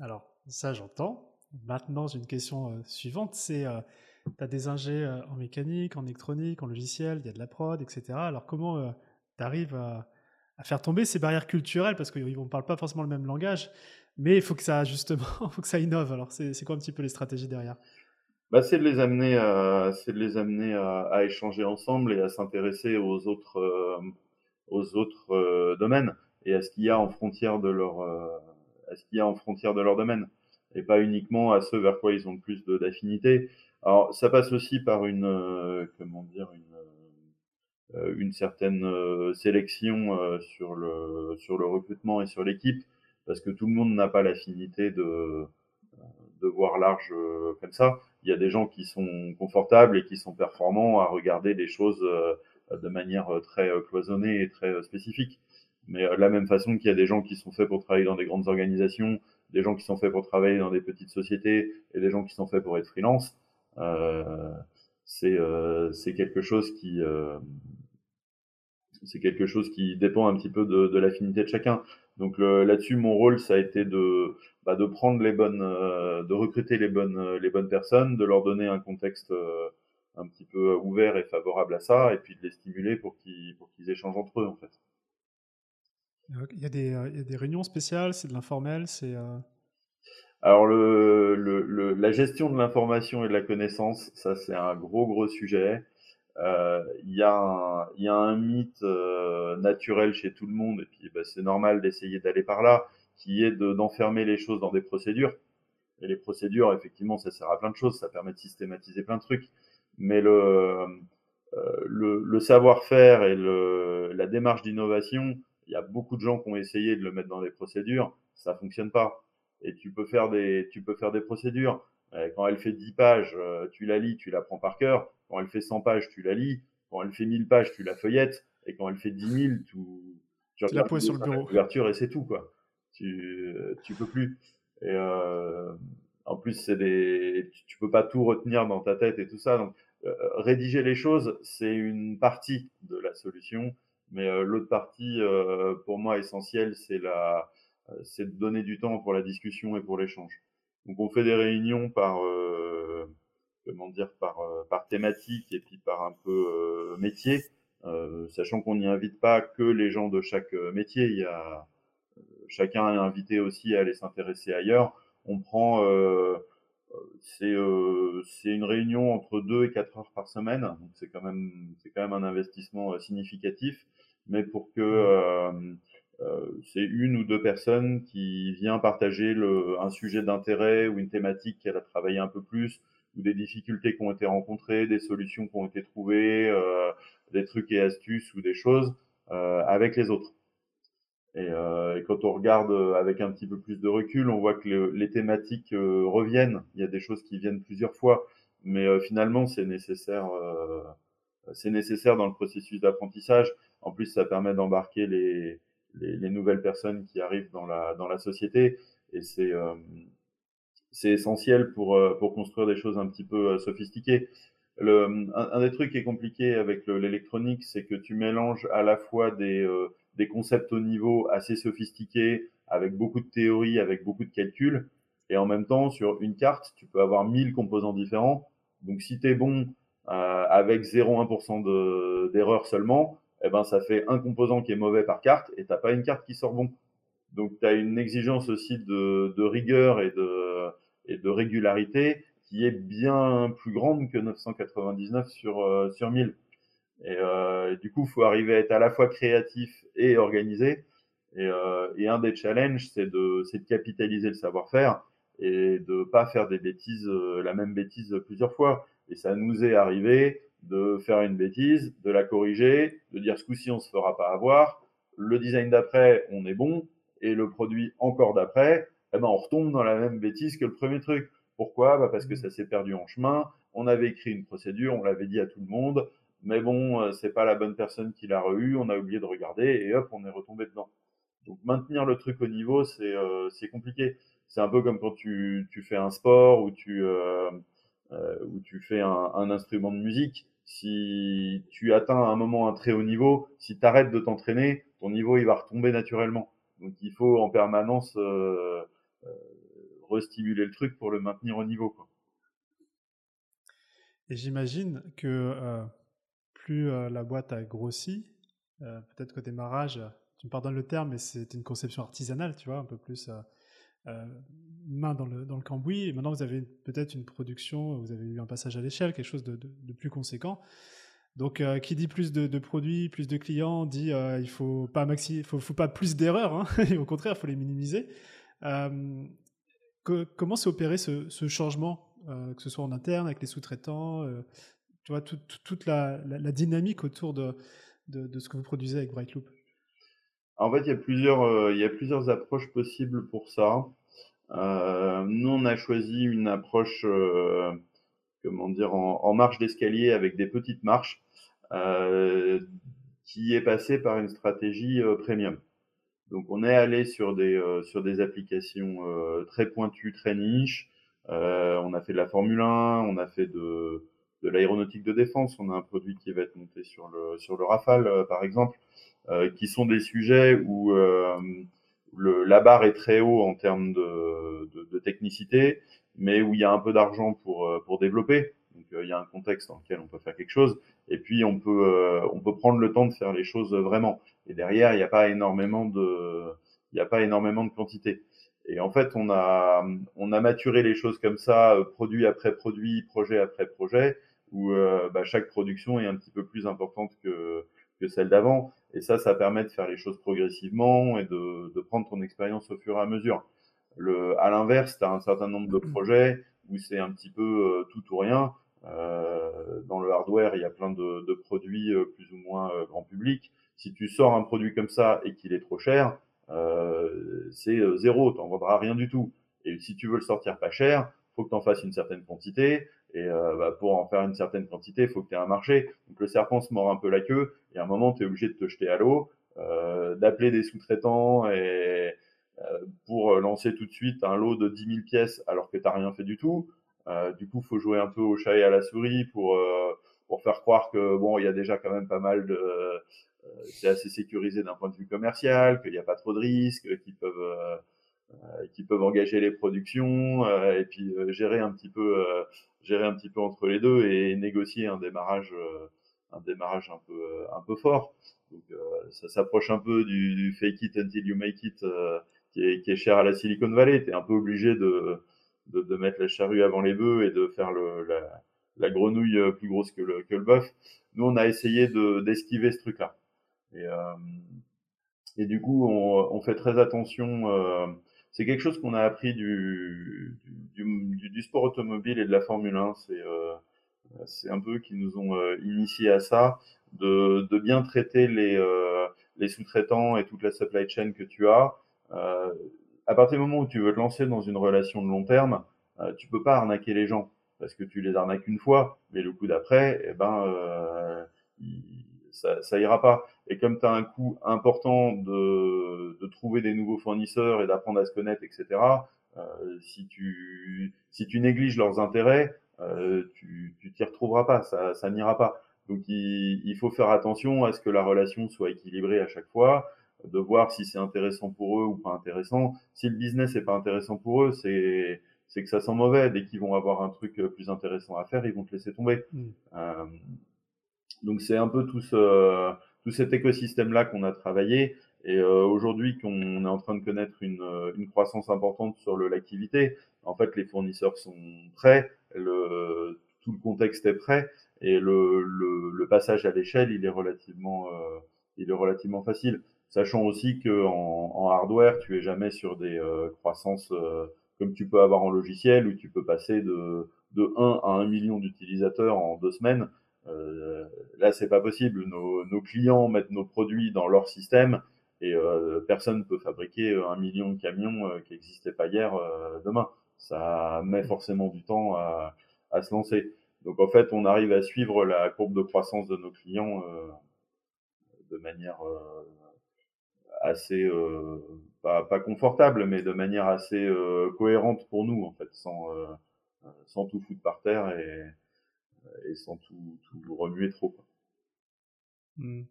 Alors, ça j'entends. Maintenant, j'ai une question euh, suivante, c'est, euh, tu as des ingés euh, en mécanique, en électronique, en logiciel, il y a de la prod, etc. Alors, comment euh, tu arrives à, faire tomber ces barrières culturelles? Parce qu'on ne parle pas forcément le même langage, mais il faut que ça, justement, faut que ça innove. Alors, c'est quoi un petit peu les stratégies derrière? Bah, c'est de les amener à, de les amener à, échanger ensemble et à s'intéresser aux autres, aux autres domaines et à ce qu'il y a en frontière de leur à ce qu'il y a en frontière de leur domaine et pas uniquement à ceux vers quoi ils ont le plus d'affinité. Alors ça passe aussi par une euh, comment dire une une certaine sélection sur le sur le recrutement et sur l'équipe parce que tout le monde n'a pas l'affinité de de voir large comme ça. Il y a des gens qui sont confortables et qui sont performants à regarder des choses de manière euh, très euh, cloisonnée et très euh, spécifique. Mais de la même façon qu'il y a des gens qui sont faits pour travailler dans des grandes organisations, des gens qui sont faits pour travailler dans des petites sociétés et des gens qui sont faits pour être freelance, euh, c'est euh, quelque chose qui euh, c'est quelque chose qui dépend un petit peu de, l'affinité de chacun. Donc là-dessus, mon rôle, ça a été de bah, de prendre les bonnes, de recruter les bonnes les bonnes personnes, de leur donner un contexte un petit peu ouvert et favorable à ça, et puis de les stimuler pour qu'ils pour qu'ils échangent entre eux en fait. Il y a des, il y a des réunions spéciales, c'est de l'informel, c'est. Euh... Alors la gestion de l'information et de la connaissance, ça c'est un gros gros sujet. Euh, il y a un, il y a un mythe euh, naturel chez tout le monde et puis bah, c'est normal d'essayer d'aller par là, qui est d'enfermer les choses dans des procédures. Et les procédures, effectivement, ça sert à plein de choses, ça permet de systématiser plein de trucs. Mais le, euh, le, savoir-faire et la démarche d'innovation, il y a beaucoup de gens qui ont essayé de le mettre dans des procédures, ça fonctionne pas. Et tu peux faire des, tu peux faire des procédures. Quand elle fait 10 pages, euh, tu la lis, tu la prends par cœur. Quand elle fait 100 pages, tu la lis. Quand elle fait 1000 pages, tu la feuillettes. Et quand elle fait 10 000, tu, tu, tu la poses sur le bureau. couverture et c'est tout, quoi. Tu, tu peux plus. Et euh, en plus, c'est des, tu, tu, peux pas tout retenir dans ta tête et tout ça. Donc, euh, rédiger les choses, c'est une partie de la solution. Mais euh, l'autre partie, euh, pour moi, essentielle, c'est la, c'est de donner du temps pour la discussion et pour l'échange. Donc, on fait des réunions par, comment dire, par, par thématique et puis par un peu métier. Euh, sachant qu'on n'y invite pas que les gens de chaque métier, il y a chacun est invité aussi à aller s'intéresser ailleurs. On prend euh, c'est euh, c'est une réunion entre 2 et 4 heures par semaine, donc c'est quand même c'est quand même un investissement euh, significatif, mais pour que mmh. euh, c'est une ou deux personnes qui vient partager le, un sujet d'intérêt ou une thématique qu'elle a travaillé un peu plus, ou des difficultés qui ont été rencontrées, des solutions qui ont été trouvées, des trucs et astuces ou des choses avec les autres. Et, euh, quand on regarde euh, avec un petit peu plus de recul, on voit que les thématiques euh, reviennent. Il y a des choses qui viennent plusieurs fois, mais euh, finalement c'est nécessaire. c'est nécessaire dans le processus d'apprentissage. En plus, ça permet d'embarquer les, les, les, nouvelles personnes qui arrivent dans la dans la société, et c'est c'est essentiel pour pour construire des choses un petit peu sophistiquées. Le, un, un, des trucs qui est compliqué avec l'électronique, c'est que tu mélanges à la fois des des concepts au niveau assez sophistiqués, avec beaucoup de théories, avec beaucoup de calculs. Et en même temps, sur une carte, tu peux avoir 1000 composants différents. Donc, si tu es bon euh, avec 0,1% d'erreur seulement, eh ben, ça fait un composant qui est mauvais par carte et t'as pas une carte qui sort bon. Donc, tu as une exigence aussi de, de, rigueur et de, et de régularité qui est bien plus grande que 999 sur, euh, sur 1000. Et, euh, et, du coup, il faut arriver à être à la fois créatif et organisé. Et, euh, et un des challenges, c'est de, de capitaliser le savoir-faire et de pas faire des bêtises, euh, la même bêtise plusieurs fois. Et ça nous est arrivé de faire une bêtise, de la corriger, de dire ce coup-ci on se fera pas avoir. Le design d'après, on est bon, et le produit encore d'après, eh ben on retombe dans la même bêtise que le premier truc. Pourquoi? Bah Parce que ça s'est perdu en chemin. On avait écrit une procédure, on l'avait dit à tout le monde mais bon, euh, c'est pas la bonne personne qui l'a reçu, on a oublié de regarder et hop, on est retombé dedans. Donc maintenir le truc au niveau, c'est euh, compliqué. C'est un peu comme quand tu, tu fais un sport ou tu euh, euh, ou tu fais un, un, instrument de musique. Si tu atteins à un moment un très haut niveau, si tu arrêtes de t'entraîner, ton niveau il va retomber naturellement. Donc il faut en permanence euh, euh, restimuler le truc pour le maintenir au niveau. Quoi. Et j'imagine que plus euh, la boîte a grossi, euh, peut-être qu'au démarrage, tu me pardonnes le terme, mais c'était une conception artisanale, tu vois, un peu plus euh, main dans le, cambouis. Et maintenant, vous avez peut-être une production, vous avez eu un passage à l'échelle, quelque chose de, plus conséquent. Donc, qui dit plus de, produits, plus de clients, dit il faut pas maxi, faut, faut pas plus d'erreurs. Hein, au contraire, il faut les minimiser. Comment s'est opéré ce changement, que ce soit en interne avec les sous-traitants, tu vois, toute la, dynamique autour de, ce que vous produisez avec Brightloop En fait, il y a plusieurs, euh, il y a plusieurs approches possibles pour ça. Euh, nous, on a choisi une approche, euh, comment dire, en, marche d'escalier avec des petites marches, qui est passée par une stratégie premium. Donc, on est allé sur des, sur des applications très pointues, très niches. on a fait de la Formule 1, on a fait de de l'aéronautique de défense. On a un produit qui va être monté sur le, sur le Rafale, euh, par exemple, euh, qui sont des sujets où euh, le, la barre est très haut en termes de, de, de, technicité, mais où il y a un peu d'argent pour, pour développer. Donc il y a un contexte dans lequel on peut faire quelque chose, et puis on peut, on peut prendre le temps de faire les choses vraiment. Et derrière, il n'y a pas énormément de, il n'y a pas énormément de quantité. Et en fait, on a, on a maturé les choses comme ça, produit après produit, projet après projet, où euh, bah, chaque production est un petit peu plus importante que, que celle d'avant. Et ça, ça permet de faire les choses progressivement et de, de prendre ton expérience au fur et à mesure. Le, à l'inverse, tu as un certain nombre de projets où c'est un petit peu tout ou rien. Euh, dans le hardware, il y a plein de, de produits plus ou moins grand public. Si tu sors un produit comme ça et qu'il est trop cher, c'est zéro, tu n'en vendras rien du tout. Et si tu veux le sortir pas cher, faut que tu en fasses une certaine quantité. Et euh, bah, pour en faire une certaine quantité, il faut que tu aies un marché. Donc le serpent se mord un peu la queue. Et à un moment, tu es obligé de te jeter à l'eau, euh, d'appeler des sous-traitants et euh, pour lancer tout de suite un lot de 10 000 pièces alors que tu n'as rien fait du tout. Euh, du coup, faut jouer un peu au chat et à la souris pour euh, pour faire croire que bon, il y a déjà quand même pas mal de euh, c'est assez sécurisé d'un point de vue commercial, qu'il n'y a pas trop de risques, qu'ils peuvent qui peuvent engager les productions et puis gérer un petit peu gérer un petit peu entre les deux et négocier un démarrage, euh, un démarrage un peu, euh, un peu fort. Donc euh, ça s'approche un peu du, du, fake it until you make it qui est, qui, est, cher à la Silicon Valley. Tu es un peu obligé de, de, de, mettre la charrue avant les bœufs et de faire le, la, la grenouille plus grosse que le, que le bœuf. Nous, on a essayé d'esquiver ce truc-là. Et, euh, et du coup, on, on, fait très attention. Euh, c'est quelque chose qu'on a appris du, du, du, sport automobile et de la Formule 1. C'est euh, c'est un peu qui nous ont euh, initiés à ça, de, de bien traiter les, euh, les sous-traitants et toute la supply chain que tu as. Euh, à partir du moment où tu veux te lancer dans une relation de long terme, euh, tu peux pas arnaquer les gens parce que tu les arnaques une fois, mais le coup d'après, eh ben, euh, ça, ça ira pas. Et comme tu as un coût important de, de, trouver des nouveaux fournisseurs et d'apprendre à se connaître, etc., euh, si, tu, si tu négliges leurs intérêts, euh, tu t'y retrouveras pas, ça, ça n'ira pas. Donc il, il, faut faire attention à ce que la relation soit équilibrée à chaque fois, de voir si c'est intéressant pour eux ou pas intéressant. Si le business est pas intéressant pour eux, c'est c'est que ça sent mauvais. Dès qu'ils vont avoir un truc plus intéressant à faire, ils vont te laisser tomber. Mmh. Euh, donc c'est un peu tout, ce, tout cet écosystème-là qu'on a travaillé. Et euh, aujourd'hui qu'on est en train de connaître une, une croissance importante sur l'activité, en fait les fournisseurs sont prêts, le, tout le contexte est prêt et le, le, le passage à l'échelle il est relativement euh, il est relativement facile. Sachant aussi que en, en hardware tu es jamais sur des euh, croissances euh, comme tu peux avoir en logiciel où tu peux passer de de 1 à 1 million d'utilisateurs en deux semaines. Euh, là, c'est pas possible. Nos, nos, clients mettent nos produits dans leur système et euh, personne ne peut fabriquer un million de camions euh, qui n'existaient pas hier demain. Ça met forcément du temps à, à, se lancer. Donc en fait, on arrive à suivre la courbe de croissance de nos clients de manière assez pas, pas, confortable, mais de manière assez cohérente pour nous en fait, sans sans tout foutre par terre et et sans tout, tout remuer trop. Mmh.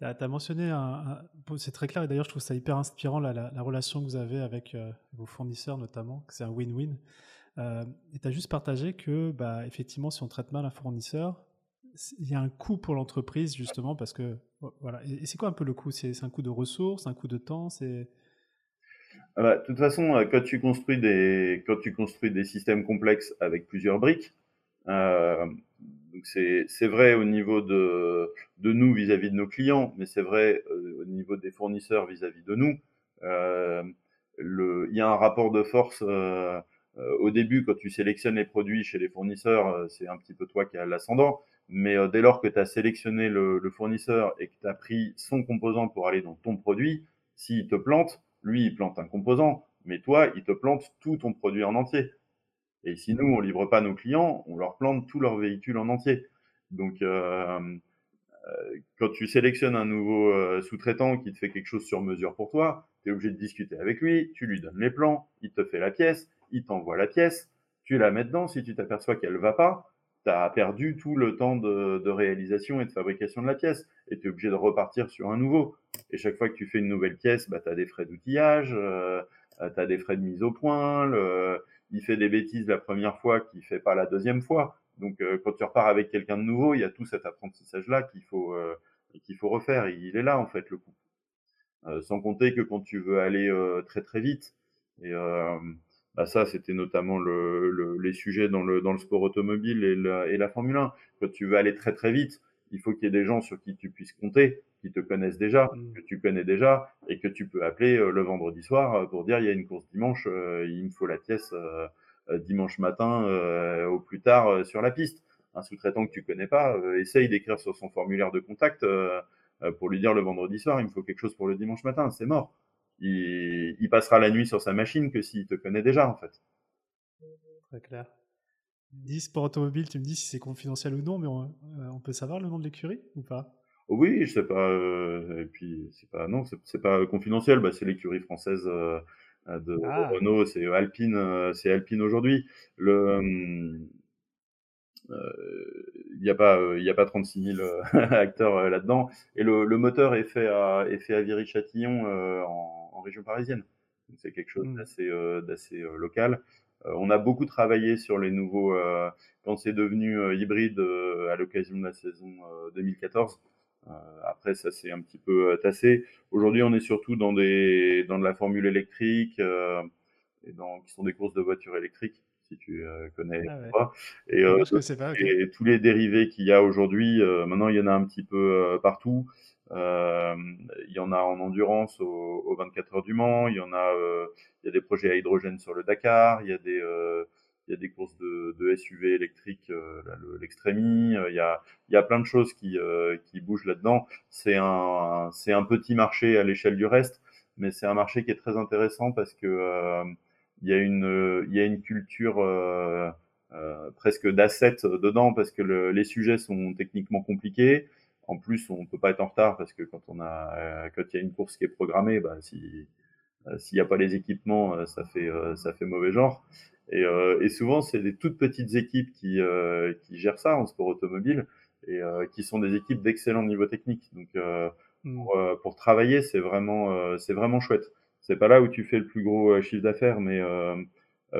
Tu as mentionné, un, c'est très clair et d'ailleurs je trouve ça hyper inspirant la, la, relation que vous avez avec euh, vos fournisseurs notamment, que c'est un win-win. Euh, et tu as juste partagé que bah, effectivement si on traite mal un fournisseur, il y a un coût pour l'entreprise justement parce que voilà. Et, c'est quoi un peu le coût? C'est un coût de ressources, un coût de temps? C'est ah bah, de toute façon, euh, quand tu construis des quand tu construis des systèmes complexes avec plusieurs briques, donc c'est vrai au niveau de, de nous vis-à-vis -vis de nos clients, mais c'est vrai euh, au niveau des fournisseurs vis-à-vis -vis de nous. Euh, il y a un rapport de force euh, euh au début quand tu sélectionnes les produits chez les fournisseurs, euh, c'est un petit peu toi qui as l'ascendant. Mais dès lors que tu as sélectionné le, le, fournisseur et que tu as pris son composant pour aller dans ton produit, s'il te plante, lui il plante un composant, mais toi il te plante tout ton produit en entier. Et si nous, on livre pas nos clients, on leur plante tous leurs véhicules en entier. Donc, euh, euh, quand tu sélectionnes un nouveau euh, sous-traitant qui te fait quelque chose sur mesure pour toi, tu es obligé de discuter avec lui, tu lui donnes les plans, il te fait la pièce, il t'envoie la pièce, tu la mets dedans, si tu t'aperçois qu'elle va pas, tu as perdu tout le temps de, réalisation et de fabrication de la pièce, et tu es obligé de repartir sur un nouveau. Et chaque fois que tu fais une nouvelle pièce, bah, tu as des frais d'outillage, tu as des frais de mise au point, il fait des bêtises la première fois qu'il fait pas la deuxième fois. Donc euh, quand tu repars avec quelqu'un de nouveau, il y a tout cet apprentissage là qu'il faut euh, qu'il faut refaire. Il est là en fait le coup. Euh, sans compter que quand tu veux aller euh, très très vite, et bah ça c'était notamment le, le, les sujets dans le dans le sport automobile et la, et la Formule 1. Quand tu veux aller très très vite, il faut qu'il y ait des gens sur qui tu puisses compter, qui te connaissent déjà, mmh. que tu connais déjà, et que tu peux appeler le vendredi soir pour dire il y a une course dimanche, il me faut la pièce dimanche matin au plus tard sur la piste. Un sous-traitant que tu connais pas, essaye d'écrire sur son formulaire de contact pour lui dire le vendredi soir il me faut quelque chose pour le dimanche matin, c'est mort. Il, il passera la nuit sur sa machine que s'il te connaît déjà en fait. Très clair. 10 sport automobile, tu me dis si c'est confidentiel ou non, mais on, euh, peut savoir le nom de l'écurie ou pas? Oui, je sais pas. Euh, et puis c'est pas non, c'est pas confidentiel. Bah, c'est l'écurie française euh, de ah. Renault. C'est Alpine. c'est Alpine aujourd'hui. Le il n'y a pas il y a pas 36 000 acteurs là-dedans. Et le, moteur est fait à est fait à Viry-Châtillon en, région parisienne. C'est quelque chose mmh. d'assez local. Euh, on a beaucoup travaillé sur les nouveaux, euh, quand c'est devenu euh, hybride à l'occasion de la saison 2014. après, ça s'est un petit peu tassé. Aujourd'hui, on est surtout dans, des, dans de la formule électrique, et dans, qui sont des courses de voitures électriques si tu connais ah pas. Et, et, tous les dérivés qu'il y a aujourd'hui, maintenant il y en a un petit peu partout. Euh, il y en a en endurance aux, 24 heures du Mans, il y en a, euh, il y a des projets à hydrogène sur le Dakar, il y a des, euh, il y a des courses de, de SUV électriques, l'extrémie, il y a, il y a plein de choses qui, qui bougent là-dedans. C'est un, c'est un petit marché à l'échelle du reste, mais c'est un marché qui est très intéressant parce que il y a une, il y a une culture euh, presque d'asset dedans parce que le, les sujets sont techniquement compliqués. En plus, on ne peut pas être en retard parce que quand on a, euh, quand il y a une course qui est programmée, bah, si euh, s'il n'y a pas les équipements, euh, ça fait ça fait mauvais genre. Et, et souvent, c'est des toutes petites équipes qui qui gèrent ça en sport automobile et qui sont des équipes d'excellent niveau technique. Donc mmh. pour, pour, travailler, c'est vraiment c'est vraiment chouette. C'est pas là où tu fais le plus gros chiffre d'affaires, mais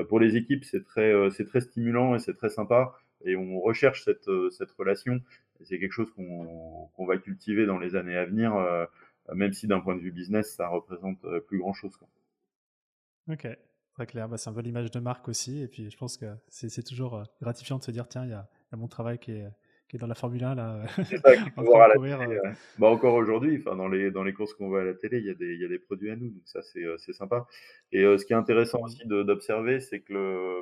pour les équipes, c'est très c'est très stimulant et c'est très sympa et on recherche cette, cette relation c'est quelque chose qu'on va cultiver dans les années à venir, euh, même si d'un point de vue business, ça représente euh, plus grand chose. Quoi. Ok, très clair. Bah, c'est un peu l'image de marque aussi. Et puis je pense que c'est toujours euh, gratifiant de se dire tiens, il y a, mon travail qui est, qui est dans la Formule 1 là. bah, encore aujourd'hui, enfin dans les dans les courses qu'on voit à la télé, il y a des il y a des produits à nous, donc ça c'est sympa. Et ce qui est intéressant aussi d'observer, c'est que le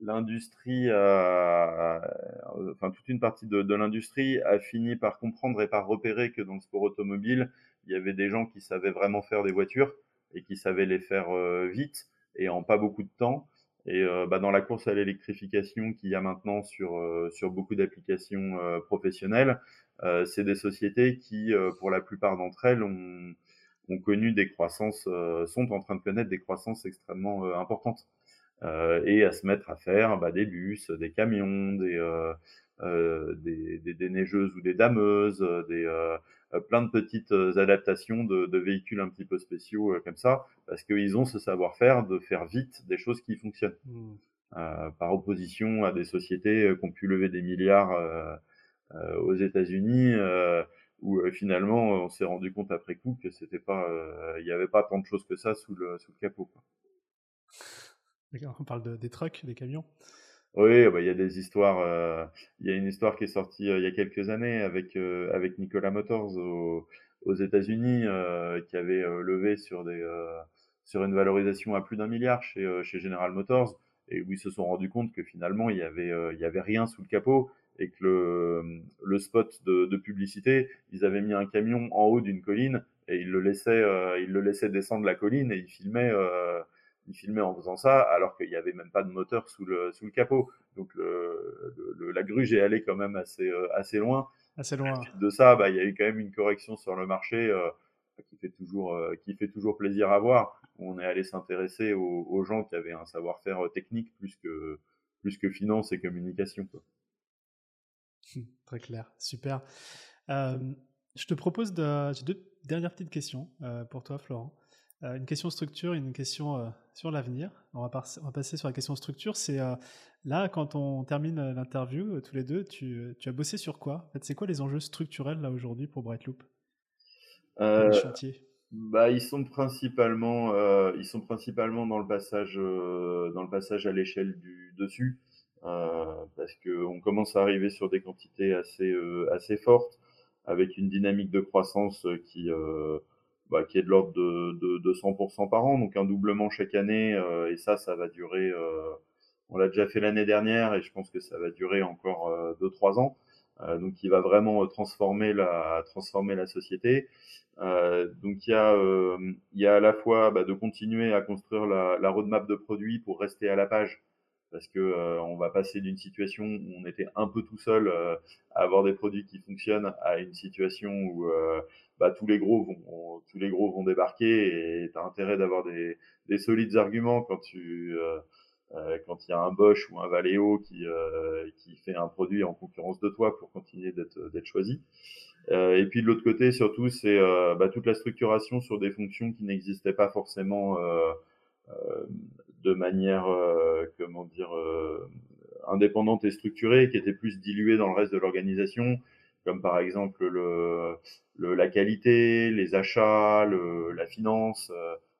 l'industrie, enfin toute une partie de, l'industrie a fini par comprendre et par repérer que dans le sport automobile, il y avait des gens qui savaient vraiment faire des voitures et qui savaient les faire euh, vite et en pas beaucoup de temps. Et euh, bah, dans la course à l'électrification qu'il y a maintenant sur, euh, sur beaucoup d'applications professionnelles, c'est des sociétés qui, pour la plupart d'entre elles, ont connu des croissances, sont en train de connaître des croissances extrêmement importantes. Euh, et à se mettre à faire bah, des bus, des camions, des, euh, euh, des, des, des, neigeuses ou des dameuses, des, plein de petites adaptations de, de, véhicules un petit peu spéciaux comme ça, parce qu'ils ont ce savoir-faire de faire vite des choses qui fonctionnent. Mmh. Euh, par opposition à des sociétés qui ont pu lever des milliards euh, aux États-Unis, où finalement on s'est rendu compte après coup que c'était pas, il n'y avait pas tant de choses que ça sous le, sous le capot. Quoi. On parle de, des trucks, des camions. Oui, bah, il y a des histoires. Euh, il y a une histoire qui est sortie euh, il y a quelques années avec euh, avec Nicolas Motors aux États-Unis qui avait levé sur des sur une valorisation à plus d'un milliard chez chez General Motors et où ils se sont rendus compte que finalement il y avait avait rien sous le capot et que le le spot de, de publicité ils avaient mis un camion en haut d'une colline et ils le laissaient ils le laissaient descendre la colline et ils filmaient il filmait en faisant ça, alors qu'il n'y avait même pas de moteur sous le, sous le capot. Donc le, le, la gruge est allée quand même assez, euh, assez loin. Assez loin. De ça, bah, il y a eu quand même une correction sur le marché euh, qui, fait toujours, euh, qui fait toujours plaisir à voir. On est allé s'intéresser aux, aux, gens qui avaient un savoir-faire technique plus que, plus que finance et communication. Quoi. Très clair, super. je te propose de... J'ai deux dernières petites questions pour toi, Florent. Euh, une question structure et une question euh, sur l'avenir. On, va passer sur la question structure. C'est euh, là, quand on termine l'interview, tous les deux, tu, as bossé sur quoi? En fait, C'est quoi les enjeux structurels là aujourd'hui pour Brightloop? Euh, bah, ils sont principalement, ils sont principalement dans le passage, dans le passage à l'échelle du dessus, parce parce qu'on commence à arriver sur des quantités assez, assez fortes, avec une dynamique de croissance qui, bah, qui est de l'ordre de, de, de, 100% par an, donc un doublement chaque année, et ça, ça va durer, on l'a déjà fait l'année dernière, et je pense que ça va durer encore 2-3 ans. Euh, donc qui va vraiment transformer la transformer la société. Euh, donc il y a euh, il y a à la fois bah, de continuer à construire la, la, roadmap de produits pour rester à la page parce que on va passer d'une situation où on était un peu tout seul à avoir des produits qui fonctionnent à une situation où bah, tous les gros vont tous les gros vont débarquer et tu as intérêt d'avoir des, des solides arguments quand tu euh, quand il y a un Bosch ou un Valeo qui, euh, qui fait un produit en concurrence de toi pour continuer d'être choisi. Euh, et puis de l'autre côté, surtout, c'est bah, toute la structuration sur des fonctions qui n'existaient pas forcément de manière, comment dire, indépendante et structurée, qui étaient plus diluées dans le reste de l'organisation, comme par exemple le, le, la qualité, les achats, le, la finance.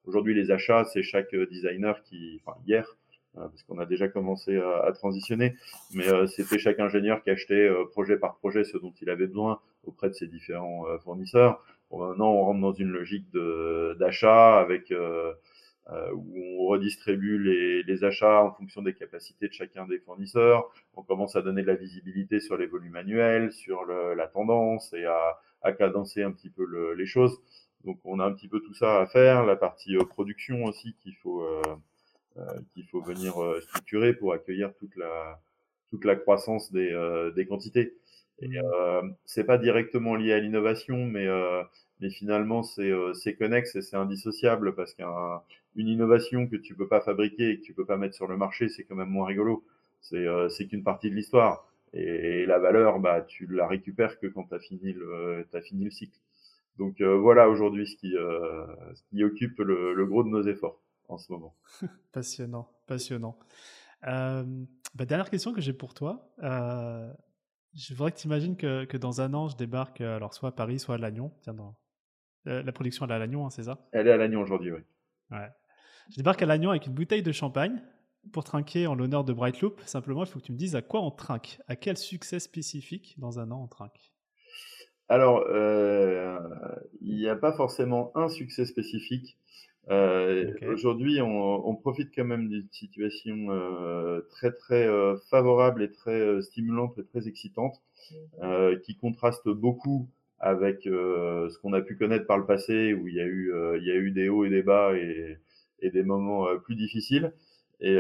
Aujourd'hui, les achats, c'est chaque designer qui, enfin hier, euh, parce qu'on a déjà commencé à, transitionner, mais euh, c'était chaque ingénieur qui achetait euh, projet par projet ce dont il avait besoin auprès de ses différents fournisseurs. maintenant, on rentre dans une logique d'achat avec où on redistribue les, les, achats en fonction des capacités de chacun des fournisseurs. On commence à donner de la visibilité sur les volumes annuels, sur le, la tendance et à, à, cadencer un petit peu le, les choses. Donc on a un petit peu tout ça à faire. La partie production aussi qu'il faut euh, qu'il faut venir euh, structurer pour accueillir toute la toute la croissance des, euh, des quantités. Et mmh. c'est pas directement lié à l'innovation, mais mais finalement c'est c'est connexe et c'est indissociable parce qu'une innovation que tu peux pas fabriquer et que tu peux pas mettre sur le marché, c'est quand même moins rigolo. C'est c'est qu'une partie de l'histoire et, la valeur, bah tu la récupères que quand tu as fini le as fini le cycle. Donc voilà aujourd'hui ce qui ce qui occupe le, gros de nos efforts en ce moment. passionnant, passionnant. Euh, bah, dernière question que j'ai pour toi. Euh, je voudrais que tu imagines que, que, dans un an, je débarque euh, alors soit à Paris, soit à Lannion. Tiens, la production, elle est à Lannion, hein, c'est ça? Elle est à Lannion aujourd'hui, oui. Ouais. Je débarque à Lannion avec une bouteille de champagne pour trinquer en l'honneur de Brightloop. Simplement, il faut que tu me dises à quoi on trinque. À quel succès spécifique dans un an on trinque? Alors, il n'y a pas forcément un succès spécifique. Euh, Aujourd'hui, on, on, profite quand même d'une situation euh, très très euh, favorable et très euh, stimulante et très excitante, euh, qui contraste beaucoup avec ce qu'on a pu connaître par le passé, où il y a eu il y a eu des hauts et des bas et, et des moments plus difficiles. Et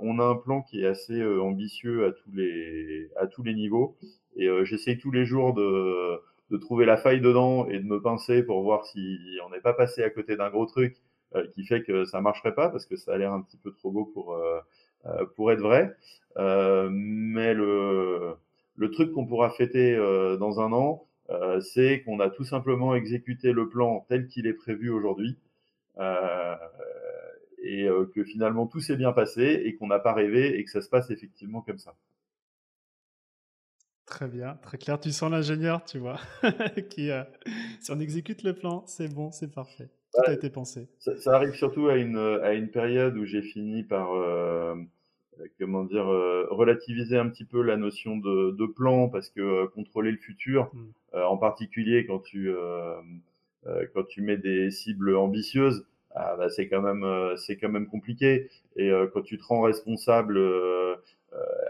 on a un plan qui est assez ambitieux à tous les à tous les niveaux. Et j'essaye tous les jours de de trouver la faille dedans et de me pincer pour voir si on n'est pas passé à côté d'un gros truc euh, qui fait que ça marcherait pas parce que ça a l'air un petit peu trop beau pour euh, euh, pour être vrai. mais le le truc qu'on pourra fêter dans un an, c'est qu'on a tout simplement exécuté le plan tel qu'il est prévu aujourd'hui. et que finalement tout s'est bien passé et qu'on n'a pas rêvé et que ça se passe effectivement comme ça. Très bien, très clair. Tu sens l'ingénieur, tu vois, qui si on exécute le plan, c'est bon, c'est parfait. Tout a été pensé. Ça, arrive surtout à une, à une période où j'ai fini par, euh, comment dire, euh, relativiser un petit peu la notion de, de plan, parce que euh, contrôler le futur, hmm. En particulier quand tu, quand tu mets des cibles ambitieuses, ah, bah, c'est quand même, c'est quand même compliqué. Et quand tu te rends responsable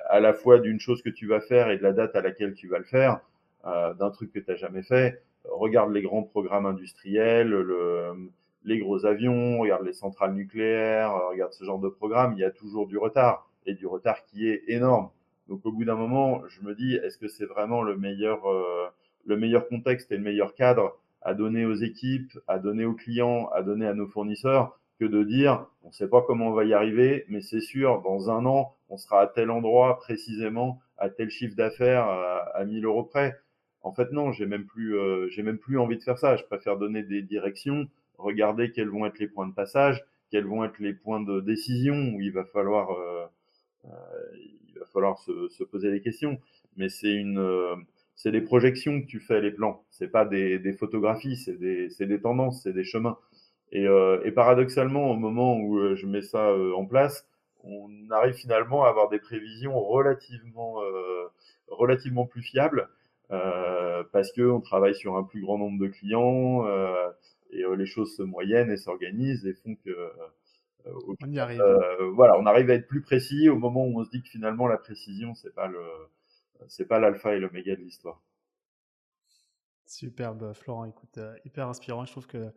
à la fois d'une chose que tu vas faire et de la date à laquelle tu vas le faire, d'un truc que tu n'as jamais fait, regarde les grands programmes industriels, le, les gros avions, regarde les centrales nucléaires, regarde ce genre de programme, il y a toujours du retard et du retard qui est énorme. Donc au bout d'un moment, je me dis, est-ce que c'est vraiment le meilleur, euh, le meilleur contexte et le meilleur cadre à donner aux équipes, à donner aux clients, à donner à nos fournisseurs, que de dire, on ne sait pas comment on va y arriver, mais c'est sûr, dans un an, on sera à tel endroit précisément, à tel chiffre d'affaires, à, à 1000 euros près. En fait, non, j'ai même plus, euh, j'ai même plus envie de faire ça. Je préfère donner des directions, regarder quels vont être les points de passage, quels vont être les points de décision où il va falloir, euh, euh il va falloir se, se, poser des questions. Mais c'est une, c'est des projections que tu fais les plans. C'est pas des, des photographies, c'est des, des tendances, c'est des chemins. Et, et, paradoxalement, au moment où je mets ça en place, on arrive finalement à avoir des prévisions relativement relativement plus fiable parce que on travaille sur un plus grand nombre de clients et les choses se moyennent et s'organisent et font que on y arrive. voilà, on arrive à être plus précis au moment où on se dit que finalement la précision c'est pas le c'est pas l'alpha et l'oméga de l'histoire. Superbe, Florent. Écoute, hyper inspirant. Je trouve que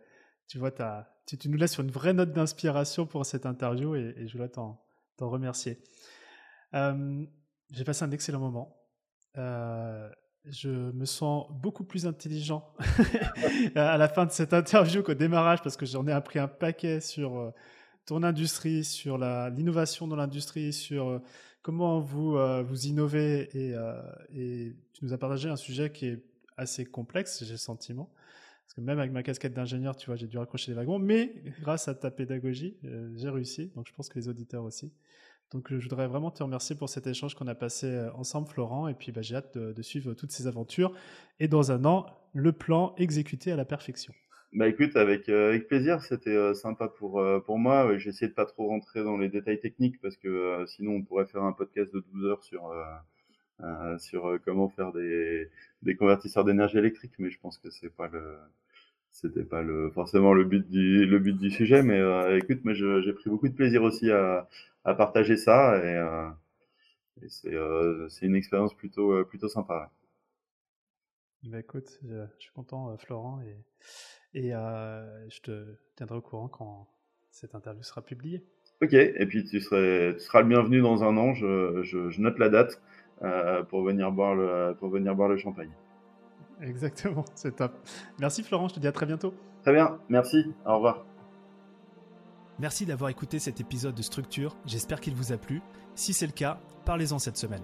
tu vois, tu, nous laisses sur une vraie note d'inspiration pour cette interview et, je voulais t'en remercier. J'ai passé un excellent moment. je me sens beaucoup plus intelligent à la fin de cette interview qu'au démarrage parce que j'en ai appris un paquet sur ton industrie, sur l'innovation dans l'industrie, sur comment vous, vous innovez et, et, tu nous as partagé un sujet qui est assez complexe, j'ai le sentiment. Parce que même avec ma casquette d'ingénieur, tu vois, j'ai dû raccrocher les wagons, mais grâce à ta pédagogie, euh, j'ai réussi. Donc je pense que les auditeurs aussi. Donc je voudrais vraiment te remercier pour cet échange qu'on a passé euh, ensemble, Florent. Et puis bah, j'ai hâte de, suivre toutes ces aventures. Et dans un an, le plan exécuté à la perfection. Bah écoute, avec, euh, avec plaisir, c'était sympa pour, pour moi. J'ai essayé de pas trop rentrer dans les détails techniques parce que sinon on pourrait faire un podcast de 12 heures sur, sur comment faire des, des convertisseurs d'énergie électrique, mais je pense que c'est pas le c'était pas le forcément le but du le but du sujet mais euh, écoute moi j'ai pris beaucoup de plaisir aussi à, à partager ça et, euh, et c'est euh, c'est une expérience plutôt plutôt sympa bah écoute je, suis content Florent et et je te tiendrai au courant quand cette interview sera publiée ok et puis tu serais tu seras le bienvenu dans un an je, je, je note la date pour venir boire le pour venir boire le champagne Exactement, c'est top. Merci Florent, je te dis à très bientôt. Très bien, merci, au revoir. Merci d'avoir écouté cet épisode de Structure, j'espère qu'il vous a plu. Si c'est le cas, parlez-en cette semaine,